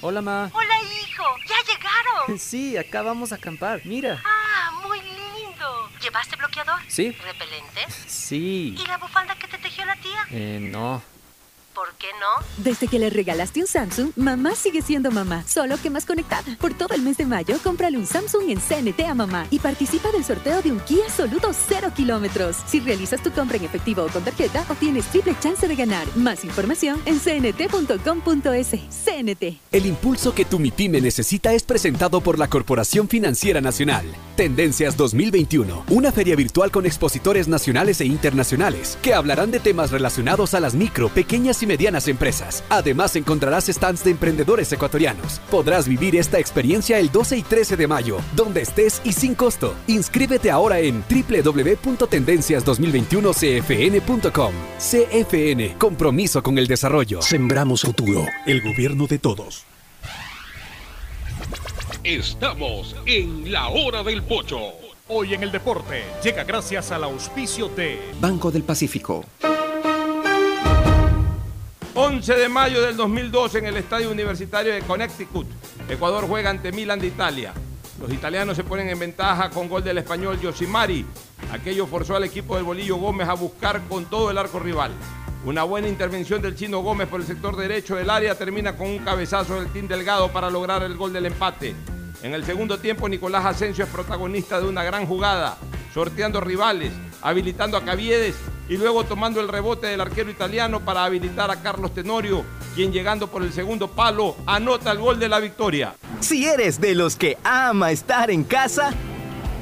Hola, ma. Hola, hijo. ¿Ya llegaron? Sí, acá vamos a acampar. Mira. Ah, muy lindo. ¿Llevaste bloqueador? Sí. ¿Repelente? Sí. ¿Y la bufanda que te tejió la tía? Eh, no. Por qué no? Desde que le regalaste un Samsung, mamá sigue siendo mamá, solo que más conectada. Por todo el mes de mayo, cómprale un Samsung en CNT a mamá y participa del sorteo de un Kia Soluto 0 kilómetros. Si realizas tu compra en efectivo o con tarjeta, obtienes triple chance de ganar. Más información en cnt.com.es. CNT. El impulso que tu MIPYME necesita es presentado por la Corporación Financiera Nacional. Tendencias 2021, una feria virtual con expositores nacionales e internacionales que hablarán de temas relacionados a las micro, pequeñas y medianas empresas. Además encontrarás stands de emprendedores ecuatorianos. Podrás vivir esta experiencia el 12 y 13 de mayo, donde estés y sin costo. Inscríbete ahora en www.tendencias2021cfn.com. CFN, compromiso con el desarrollo. Sembramos futuro, el gobierno de todos. Estamos en la hora del pocho. Hoy en el deporte llega gracias al auspicio de Banco del Pacífico. 11 de mayo del 2012 en el Estadio Universitario de Connecticut. Ecuador juega ante Milan de Italia. Los italianos se ponen en ventaja con gol del español Yosimari. Aquello forzó al equipo del Bolillo Gómez a buscar con todo el arco rival. Una buena intervención del chino Gómez por el sector derecho del área termina con un cabezazo del Team Delgado para lograr el gol del empate. En el segundo tiempo, Nicolás Asensio es protagonista de una gran jugada, sorteando rivales, habilitando a Caviedes y luego tomando el rebote del arquero italiano para habilitar a Carlos Tenorio, quien llegando por el segundo palo anota el gol de la victoria. Si eres de los que ama estar en casa,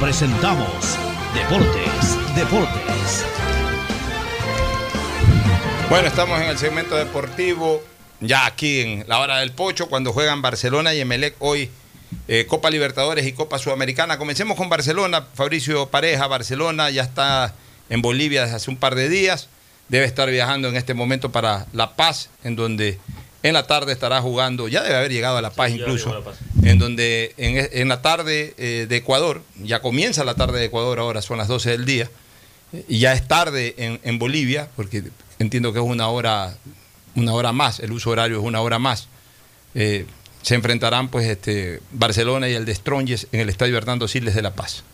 presentamos Deportes, Deportes. Bueno, estamos en el segmento deportivo, ya aquí en la hora del pocho, cuando juegan Barcelona y Emelec hoy eh, Copa Libertadores y Copa Sudamericana. Comencemos con Barcelona, Fabricio Pareja, Barcelona ya está en Bolivia desde hace un par de días, debe estar viajando en este momento para La Paz, en donde en la tarde estará jugando, ya debe haber llegado a La Paz Sí, incluso, La Paz. en donde en, en la tarde eh, de Ecuador, ya comienza la tarde de Ecuador ahora, son las 12 del día, y ya es tarde en, en Bolivia, porque entiendo que es una hora, una hora más, el uso horario es una hora más. Eh, se enfrentarán pues este Barcelona y el de Stronges en el Estadio Hernando Siles de La Paz.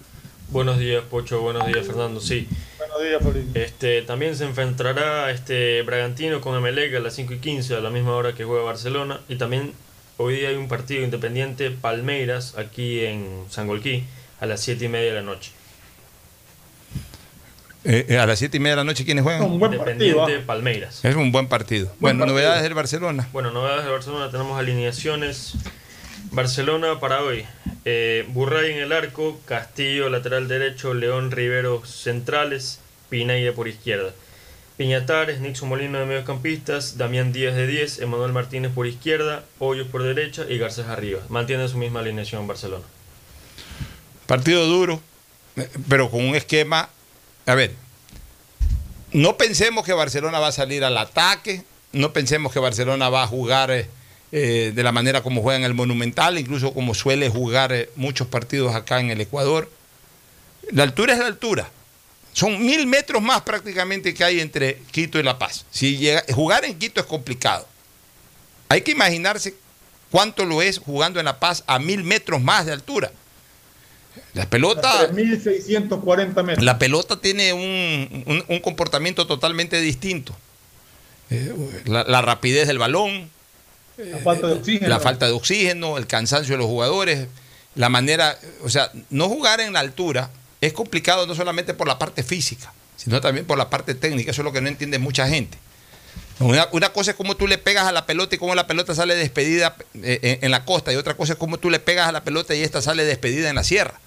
Buenos días, Pocho. Buenos días, Fernando. Sí. Buenos días, Fabricio. Este, también se enfrentará este Bragantino con Emelec a las 5 y 15, a la misma hora que juega Barcelona. Y también hoy día hay un partido independiente Palmeiras aquí en Sangolquí a las 7 y media de la noche. Eh, eh, a las 7 y media de la noche, ¿quiénes juegan? Independiente Palmeiras. Es un buen partido. bueno, partido. novedades del Barcelona. Bueno, novedades de Barcelona, tenemos alineaciones. Barcelona para hoy. Eh, Burray en el arco, Castillo lateral derecho, León Rivero centrales, Pineide por izquierda. Piñatares, Nixon Molino de mediocampistas, Damián Díaz de 10, Emanuel Martínez por izquierda, Hoyos por derecha y Garcés arriba. Mantiene su misma alineación Barcelona. Partido duro, pero con un esquema. A ver, no pensemos que Barcelona va a salir al ataque, no pensemos que Barcelona va a jugar eh, eh, de la manera como juega en el Monumental, incluso como suele jugar eh, muchos partidos acá en el Ecuador. La altura es la altura. Son mil metros más prácticamente que hay entre Quito y La Paz. Si llega, jugar en Quito es complicado. Hay que imaginarse cuánto lo es jugando en La Paz a mil metros más de altura. La pelota. 3.640 metros. La pelota tiene un, un- un comportamiento totalmente distinto. Eh, la, la rapidez del balón, La falta de oxígeno. la falta de oxígeno, el cansancio de los jugadores, la manera, o sea, no jugar en la altura es complicado no solamente por la parte física, sino también por la parte técnica, eso es lo que no entiende mucha gente. Una, una cosa es cómo tú le pegas a la pelota y cómo la pelota sale despedida eh, en, en la costa, y otra cosa es cómo tú le pegas a la pelota y esta sale despedida en la sierra.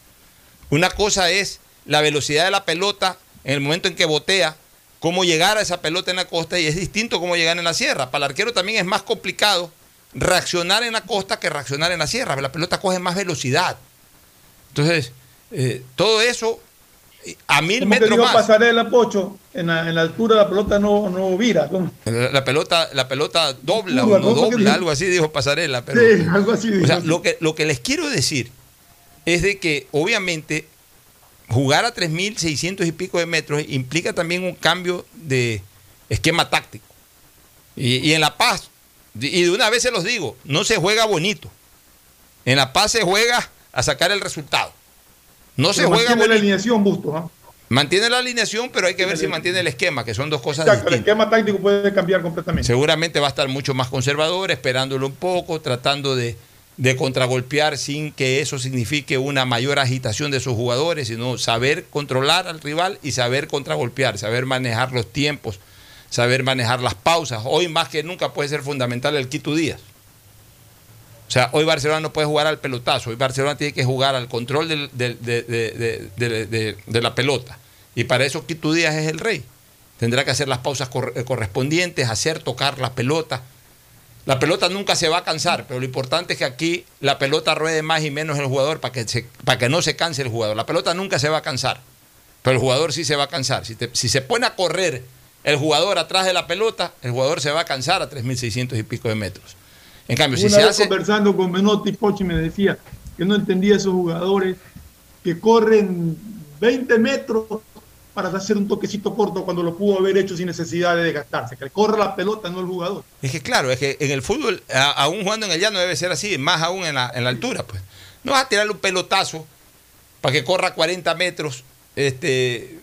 Una cosa es la velocidad de la pelota en el momento en que botea, cómo llegar a esa pelota en la costa y es distinto cómo llegar en la sierra. Para el arquero también es más complicado reaccionar en la costa que reaccionar en la sierra. La pelota coge más velocidad. Entonces, eh, todo eso a mil Como que metros dijo más. pasarela, Pocho, en la, en la altura la pelota no, no vira. ¿cómo? La, la pelota, la pelota dobla o no ¿cómo fue que dobla, algo así dijo Pasarela. Pero, Sí, algo así O sea, dijo. lo que, lo que les quiero decir es de que obviamente jugar a 3.600 y pico de metros implica también un cambio de esquema táctico. Y, y en La Paz, y de una vez se los digo, no se juega bonito. En La Paz se juega a sacar el resultado. No se juega mantiene la alineación Bustos. ¿ah? Mantiene la alineación, pero hay que ver si mantiene el esquema, que son dos cosas Exacto, el distintas. esquema táctico puede cambiar completamente. Seguramente va a estar mucho más conservador, esperándolo un poco, tratando de, de contragolpear sin que eso signifique una mayor agitación de sus jugadores, sino saber controlar al rival y saber contragolpear, saber manejar los tiempos, saber manejar las pausas. Hoy más que nunca puede ser fundamental el Quito Díaz. O sea, hoy Barcelona no puede jugar al pelotazo, hoy Barcelona tiene que jugar al control de, la pelota. Y para eso Quito Díaz es el rey. Tendrá que hacer las pausas eh, correspondientes, hacer tocar la pelota. La pelota nunca se va a cansar, pero lo importante es que aquí la pelota ruede más y menos el jugador para que, no se canse el jugador. La pelota nunca se va a cansar, pero el jugador sí se va a cansar. Si, si se pone a correr el jugador atrás de la pelota, el jugador se va a cansar a 3.600 y pico de metros. En cambio, si Una se vez hace... conversando con Menotti, Pochi me decía que no entendía esos jugadores que corren 20 metros para hacer un toquecito corto cuando lo pudo haber hecho sin necesidad de desgastarse. Que corre la pelota, no el jugador. Es que claro, es que en el fútbol, a- aún jugando en el llano debe ser así, más aún en la, en la altura. pues No vas a tirarle un pelotazo para que corra 40 metros este,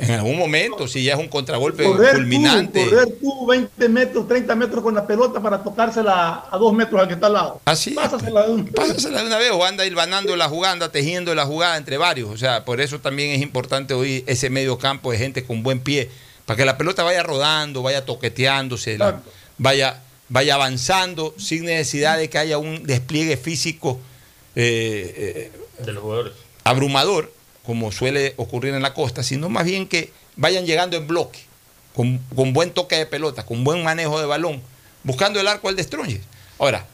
en algún momento, si ya es un contragolpe Correr culminante. tú, correr tú 20 metros, 30 metros con la pelota para tocársela a dos metros al que está al lado. Así. Pásasela de un... Pásasela de una vez o anda hilvanando la jugada, anda tejiendo la jugada entre varios. O sea, por eso también es importante hoy ese medio campo de gente con buen pie, para que la pelota vaya rodando, vaya toqueteándose, la- vaya, vaya avanzando sin necesidad de que haya un despliegue físico eh, eh, de los jugadores. abrumador, como suele ocurrir en la costa, sino más bien que vayan llegando en bloque, con, con buen toque de pelota, con buen manejo de balón, buscando el arco al de Stronges. Ahora,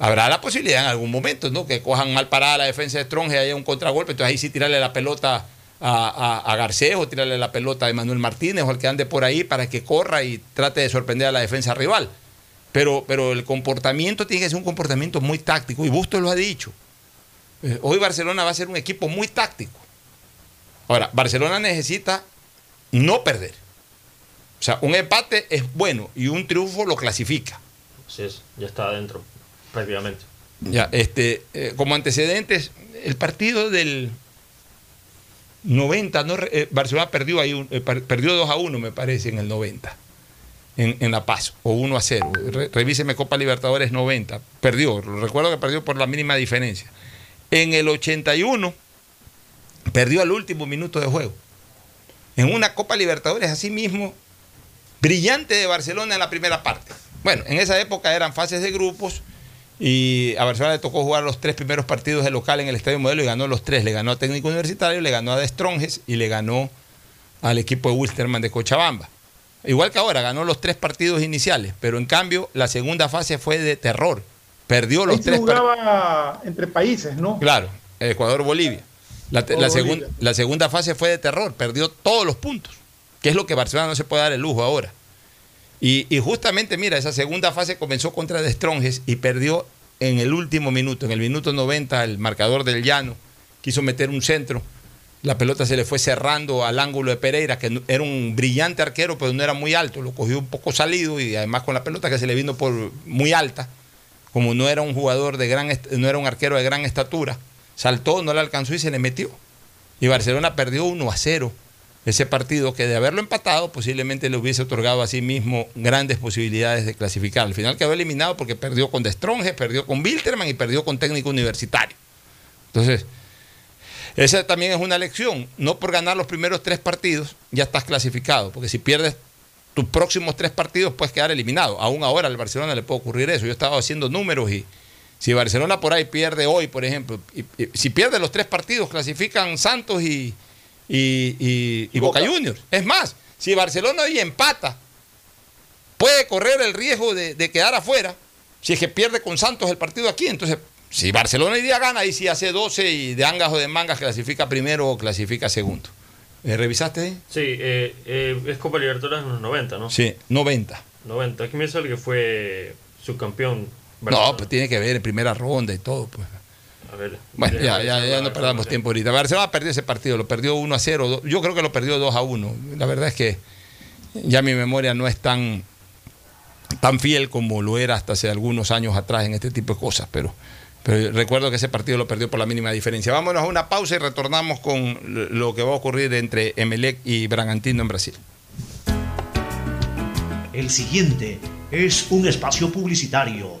habrá la posibilidad en algún momento, ¿no? Que cojan mal parada la defensa de Stronges, haya un contragolpe, entonces ahí sí tirarle la pelota a, a, a Garcés o tirarle la pelota a Manuel Martínez o al que ande por ahí para que corra y trate de sorprender a la defensa rival. Pero, pero el comportamiento tiene que ser un comportamiento muy táctico y Busto lo ha dicho. Eh, Hoy Barcelona va a ser un equipo muy táctico. Ahora, Barcelona necesita no perder. O sea, un empate es bueno y un triunfo lo clasifica. Así es, ya está adentro, prácticamente. Ya, este, eh, como antecedentes, el partido del 90, no, eh, Barcelona perdió ahí, un- eh, per- perdió 2 a 1, me parece, en el 90, en, en La Paz, o 1 a 0. Re- revíseme Copa Libertadores 90, perdió, recuerdo que perdió por la mínima diferencia. En el 81, perdió al último minuto de juego. En una Copa Libertadores, así mismo, brillante de Barcelona en la primera parte. Bueno, en esa época eran fases de grupos y a Barcelona le tocó jugar los tres primeros partidos de local en el Estadio Modelo y ganó los tres. Le ganó a Técnico Universitario, le ganó a De Stronges y le ganó al equipo de Wilstermann de Cochabamba. Igual que ahora, ganó los tres partidos iniciales, pero en cambio la segunda fase fue de terror. Perdió los se tres partidos. jugaba entre países, ¿no? Claro, Ecuador-Bolivia. La, te- la, segun- Bolivia. la segunda fase fue de terror, perdió todos los puntos, que es lo que Barcelona no se puede dar el lujo ahora. Y, y justamente, mira, esa segunda fase comenzó contra De Stronges y perdió en el último minuto, en el minuto 90, el marcador del llano quiso meter un centro. La pelota se le fue cerrando al ángulo de Pereira, que era un brillante arquero, pero no era muy alto. Lo cogió un poco salido y además con la pelota que se le vino por muy alta como no era un jugador de gran, no era un arquero de gran estatura, saltó, no le alcanzó y se le metió. Y Barcelona perdió 1 a 0 ese partido que de haberlo empatado posiblemente le hubiese otorgado a sí mismo grandes posibilidades de clasificar. Al final quedó eliminado porque perdió con De Stronges, perdió con Wilterman y perdió con técnico universitario. Entonces, esa también es una lección. No por ganar los primeros tres partidos ya estás clasificado, porque si pierdes tus próximos tres partidos puedes quedar eliminado. Aún ahora al Barcelona le puede ocurrir eso. Yo estaba haciendo números y si Barcelona por ahí pierde hoy, por ejemplo, y- y- si pierde los tres partidos, clasifican Santos y, y- y- y Boca Juniors. Es más, si Barcelona hoy empata, puede correr el riesgo de, de quedar afuera si es que pierde con Santos el partido aquí. Entonces, si Barcelona hoy día gana, ahí sí hace 12 y de angas o de mangas clasifica primero o clasifica segundo. Eh, ¿Revisaste? Sí, eh, eh, es Copa Libertadores en los 90, ¿no? Sí, 90. 90. Aquí me sale que fue subcampeón. No, pues tiene que ver en primera ronda y todo, pues. A ver. Bueno, ya, ya, ya no perdamos tiempo ahorita. Barcelona perdió ese partido, lo perdió 1 a 0. Yo creo que lo perdió 2 a 1. La verdad es que ya mi memoria no es tan, tan fiel como lo era hasta hace algunos años atrás en este tipo de cosas, pero, pero recuerdo que ese partido lo perdió por la mínima diferencia. Vámonos a una pausa y retornamos con lo que va a ocurrir entre Emelec y Bragantino en Brasil. El siguiente es un espacio publicitario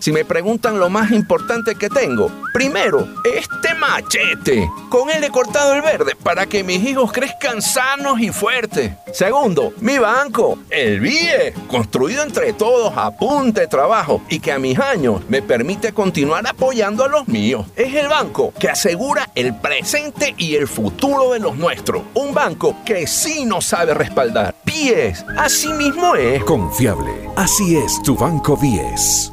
Si me preguntan lo más importante que tengo, primero, este machete. Con él he cortado el verde para que mis hijos crezcan sanos y fuertes. Segundo, mi banco, el BIE, construido entre todos a punta de trabajo y que a mis años me permite continuar apoyando a los míos. Es el banco que asegura el presente y el futuro de los nuestros. Un banco que sí nos sabe respaldar. BIES, así mismo es. Confiable. Así es tu banco 10.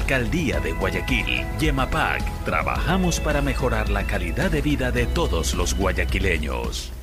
Alcaldía de Guayaquil, Yemapac, trabajamos para mejorar la calidad de vida de todos los guayaquileños.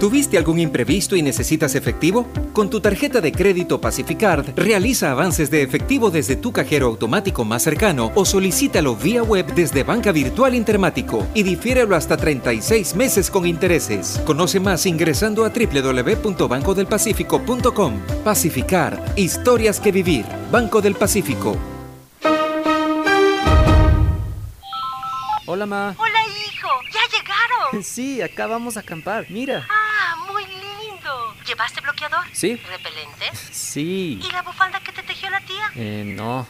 ¿Tuviste algún imprevisto y necesitas efectivo? Con tu tarjeta de crédito Pacificard, realiza avances de efectivo desde tu cajero automático más cercano o solicítalo vía web desde Banca Virtual Intermático y difiérelo hasta 36 meses con intereses. Conoce más ingresando a www.bancodelpacifico.com. Pacificard, historias que vivir. Banco del Pacífico. Hola, ma. Hola, hijo. ¿Ya llegaron? Sí, acá vamos a acampar. Mira. Ah. ¿Llevaste bloqueador? Sí. ¿Repelente? Sí. ¿Y la bufanda que te tejió la tía? Eh, no.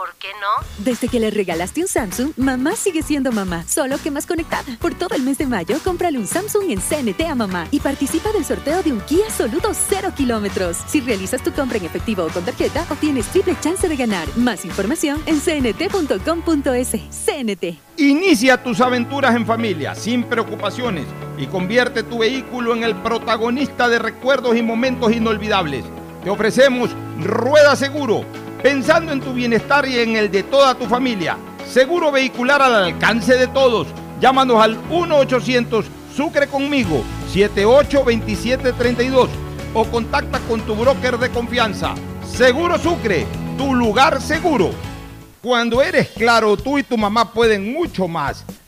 ¿Por qué no? Desde que le regalaste un Samsung, mamá sigue siendo mamá, solo que más conectada. Por todo el mes de mayo, cómprale un Samsung en CNT a mamá y participa del sorteo de un Kia Soluto 0 kilómetros. Si realizas tu compra en efectivo o con tarjeta, obtienes triple chance de ganar. Más información en cnt.com.es. CNT. Inicia tus aventuras en familia, sin preocupaciones, y convierte tu vehículo en el protagonista de recuerdos y momentos inolvidables. Te ofrecemos Rueda Seguro, pensando en tu bienestar y en el de toda tu familia. Seguro vehicular al alcance de todos. Llámanos al 1-800 Sucre conmigo, 782732 o contacta con tu broker de confianza. Seguro Sucre, tu lugar seguro. Cuando eres claro, tú y tu mamá pueden mucho más.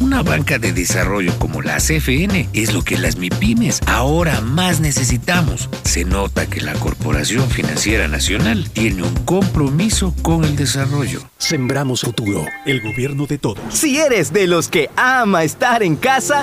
Una banca de desarrollo como la CFN es lo que las MIPIMES ahora más necesitamos. Se nota que la Corporación Financiera Nacional tiene un compromiso con el desarrollo. Sembramos futuro, el gobierno de todos. Si eres de los que ama estar en casa,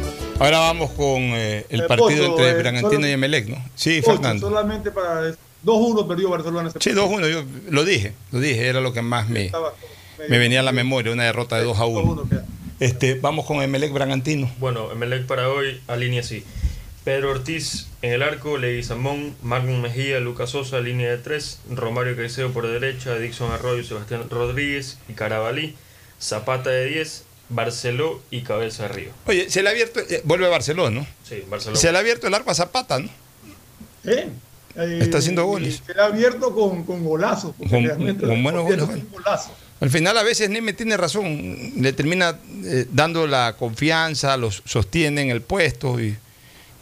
Ahora vamos con eh, el Eh, partido Pocho, entre eh, Bragantino y Emelec, ¿no? Sí, Ocho, Fernando. Solamente para 2-1 perdió Barcelona. ese Sí, 2-1, yo lo dije, lo dije, era lo que más me, Estaba me venía a la memoria, una derrota de 2 a 1. Este, vamos con Emelec Bragantino. Bueno, Emelec para hoy alinea así. Pedro Ortiz en el arco, Leguizamón, Magnum Mejía, Lucas Sosa, línea de 3, Romario Caicedo por derecha, Dixon Arroyo, Sebastián Rodríguez y Carabalí, Zapata de 10, Barceló y Cabeza de Río. Oye, se le ha abierto, eh, vuelve Barcelona, ¿no? Sí, Barceló. Se le ha abierto el arco a Zapata, ¿no? Eh, eh, Está haciendo goles. Se le ha abierto con, con golazos. porque Con- realmente con buenos goles, golazo. Al final a veces Neme tiene razón, le termina eh, dando la confianza, los sostiene en el puesto y,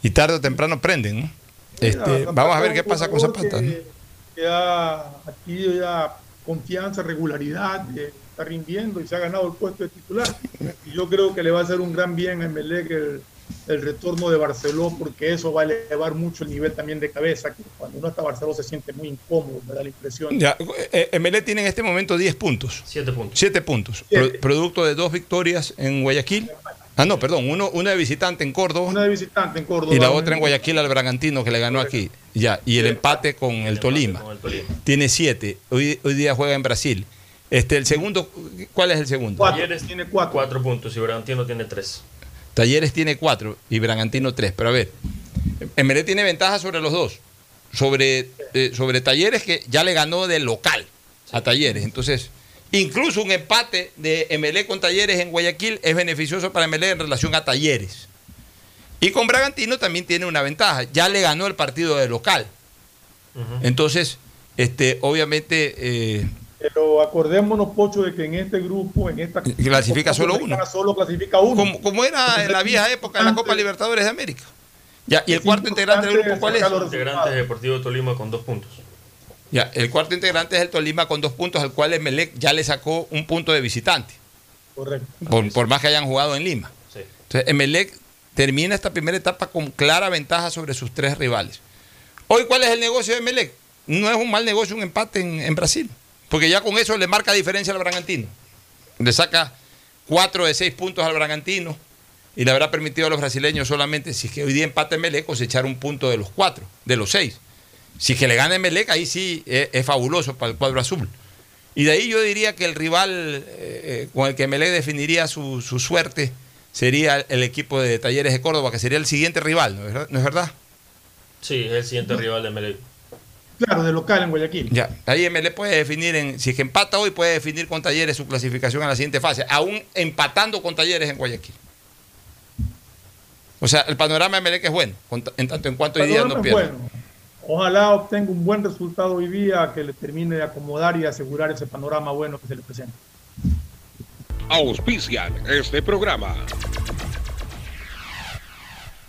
y tarde o temprano prenden, ¿no? Este, vamos a ver qué pasa con Zapata. ¿no? Que, ha adquirido ya confianza, regularidad, está rindiendo y se ha ganado el puesto de titular. Y yo creo que le va a hacer un gran bien a Emelec el, el retorno de Barceló, porque eso va a elevar mucho el nivel también de cabeza, que cuando uno está Barceló se siente muy incómodo, me da la impresión. Ya, eh, Emelec tiene en este momento 10 puntos. 7 puntos. 7 puntos. Siete. Pro- producto de dos victorias en Guayaquil. Ah, no, perdón, uno, una de visitante en Córdoba. Una de visitante en Córdoba. Y la otra en Guayaquil al Bragantino que le ganó aquí. Ya, y el empate con el Tolima. Con el Tolima. Tiene 7. Hoy, hoy día juega en Brasil. Este, el segundo, ¿cuál es el segundo? Cuatro, Talleres tiene cuatro. 4 puntos y Bragantino tiene 3. Talleres tiene 4 y Bragantino 3. Pero a ver, Emelec tiene ventaja sobre los dos. Sobre, eh, sobre Talleres que ya le ganó de local a Talleres. Entonces, incluso un empate de Emelec con Talleres en Guayaquil es beneficioso para Emelec en relación a Talleres. Y con Bragantino también tiene una ventaja. Ya le ganó el partido de local. Entonces, este, obviamente, eh, Pero acordémonos, Pocho, de que en este grupo, en esta Clasifica solo uno. Solo clasifica uno. como, como era en la vieja época de la Copa Libertadores de América. Ya, y el cuarto integrante del grupo, ¿cuál es? sacar los Integrantes de Deportivo Tolima con 2 puntos. Ya, el cuarto integrante es el Tolima con dos puntos, al cual Emelec ya le sacó un punto de visitante, Correcto. por, por más que hayan jugado en Lima. Sí. Entonces, Emelec termina esta primera etapa con clara ventaja sobre sus tres rivales. Hoy, ¿cuál es el negocio de Emelec? No es un mal negocio un empate en, en Brasil, porque ya con eso le marca diferencia al Bragantino. Le saca cuatro de seis puntos al Bragantino y le habrá permitido a los brasileños solamente, si es que hoy día empate Emelec, cosechar un punto de los cuatro, de los seis. Si que le gana Emelec, ahí sí es, es fabuloso para el cuadro azul. Y de ahí yo diría que el rival eh, eh, con el que Emelec definiría su, su suerte sería el equipo de Talleres de Córdoba, que sería el siguiente rival, ¿no es verdad? ¿No es verdad? Sí, es el siguiente rival de Melec. Claro, de local en Guayaquil. Ya, ahí MLE puede definir, en, si es que empata hoy, puede definir con Talleres su clasificación a la siguiente fase, aún empatando con Talleres en Guayaquil. O sea, el panorama de Melec es bueno, en tanto en cuanto hoy día no pierde. bueno. Ojalá obtenga un buen resultado hoy día que le termine de acomodar y asegurar ese panorama bueno que se le presenta. Auspician este programa.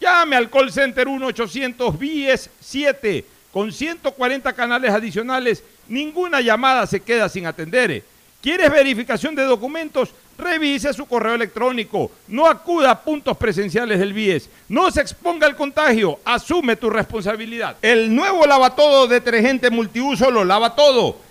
Llame al call center 1-800 BIES 7 con 140 canales adicionales. Ninguna llamada se queda sin atender. ¿Quieres verificación de documentos? Revise su correo electrónico. No acuda a puntos presenciales del BIES. No se exponga al contagio. Asume tu responsabilidad. El nuevo lavatodo detergente multiuso lo lava todo.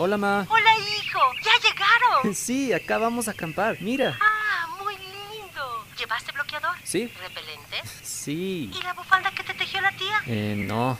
Hola, ma. Hola, hijo. ¿Ya llegaron? Sí, acá vamos a acampar. Mira. Ah, muy lindo. ¿Llevaste bloqueador? Sí. ¿Repelente? Sí. ¿Y la bufanda que te tejió la tía? Eh, no.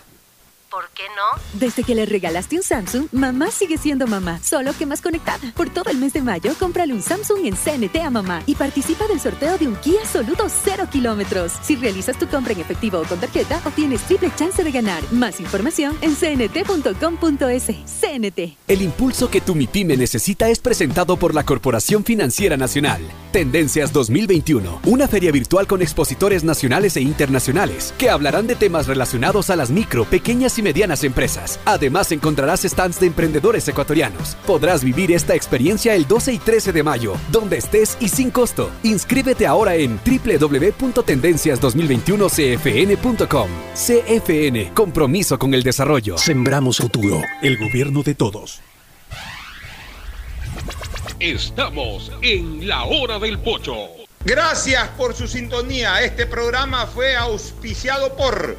¿Por qué no? Desde que le regalaste un Samsung, mamá sigue siendo mamá, solo que más conectada. Por todo el mes de mayo, cómprale un Samsung en CNT a mamá y participa del sorteo de un Kia Soluto 0 kilómetros. Si realizas tu compra en efectivo o con tarjeta, obtienes triple chance de ganar. Más información en cnt.com.es. CNT. El impulso que tu MIPYME necesita es presentado por la Corporación Financiera Nacional. Tendencias 2021, una feria virtual con expositores nacionales e internacionales que hablarán de temas relacionados a las micro, pequeñas y medianas empresas. Además encontrarás stands de emprendedores ecuatorianos. Podrás vivir esta experiencia el 12 y 13 de mayo, donde estés y sin costo. Inscríbete ahora en www.tendencias2021cfn.com. CFN, compromiso con el desarrollo. Sembramos futuro, el gobierno de todos. Estamos en la hora del pocho. Gracias por su sintonía. Este programa fue auspiciado por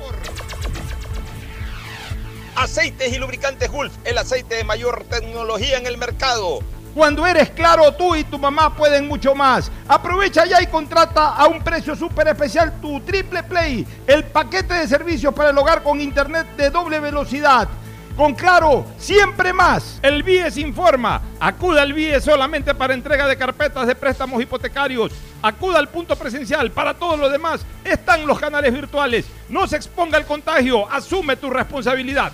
Aceites y lubricantes Gulf, el aceite de mayor tecnología en el mercado. Cuando eres claro, tú y tu mamá pueden mucho más. Aprovecha ya y contrata a un precio súper especial tu Triple Play, el paquete de servicios para el hogar con internet de doble velocidad. Con Claro, siempre más. El BIES informa. Acuda al BIES solamente para entrega de carpetas de préstamos hipotecarios. Acuda al punto presencial. Para todos los demás están los canales virtuales. No se exponga al contagio. Asume tu responsabilidad.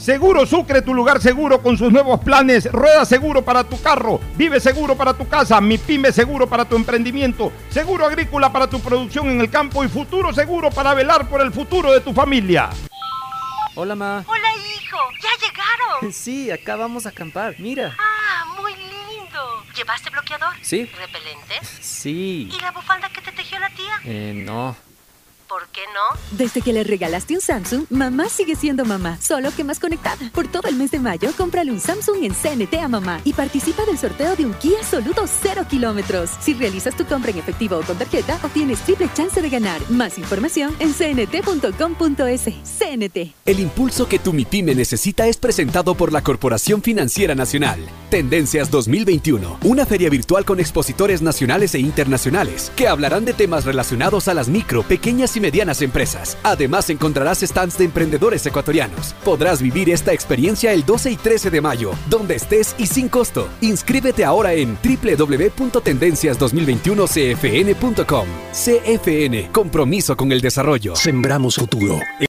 Seguro Sucre, tu lugar seguro con sus nuevos planes. Rueda seguro para tu carro, vive seguro para tu casa, mi pyme seguro para tu emprendimiento, seguro agrícola para tu producción en el campo y futuro seguro para velar por el futuro de tu familia. Hola, ma. Hola, hijo. ¿Ya llegaron? Sí, acá vamos a acampar. Mira. Ah, muy lindo. ¿Llevaste bloqueador? Sí. ¿Repelente? Sí. ¿Y la bufanda que te tejió la tía? Eh, no. ¿Por qué no? Desde que le regalaste un Samsung, mamá sigue siendo mamá, solo que más conectada. Por todo el mes de mayo, cómprale un Samsung en CNT a mamá y participa del sorteo de un Kia Soluto 0 kilómetros. Si realizas tu compra en efectivo o con tarjeta, obtienes triple chance de ganar. Más información en cnt.com.es. CNT. El impulso que tu MIPYME necesita es presentado por la Corporación Financiera Nacional. Tendencias 2021, una feria virtual con expositores nacionales e internacionales que hablarán de temas relacionados a las micro, pequeñas medianas empresas. Además encontrarás stands de emprendedores ecuatorianos. Podrás vivir esta experiencia el 12 y 13 de mayo, donde estés y sin costo. Inscríbete ahora en www.tendencias2021cfn.com. CFN, compromiso con el desarrollo. Sembramos futuro.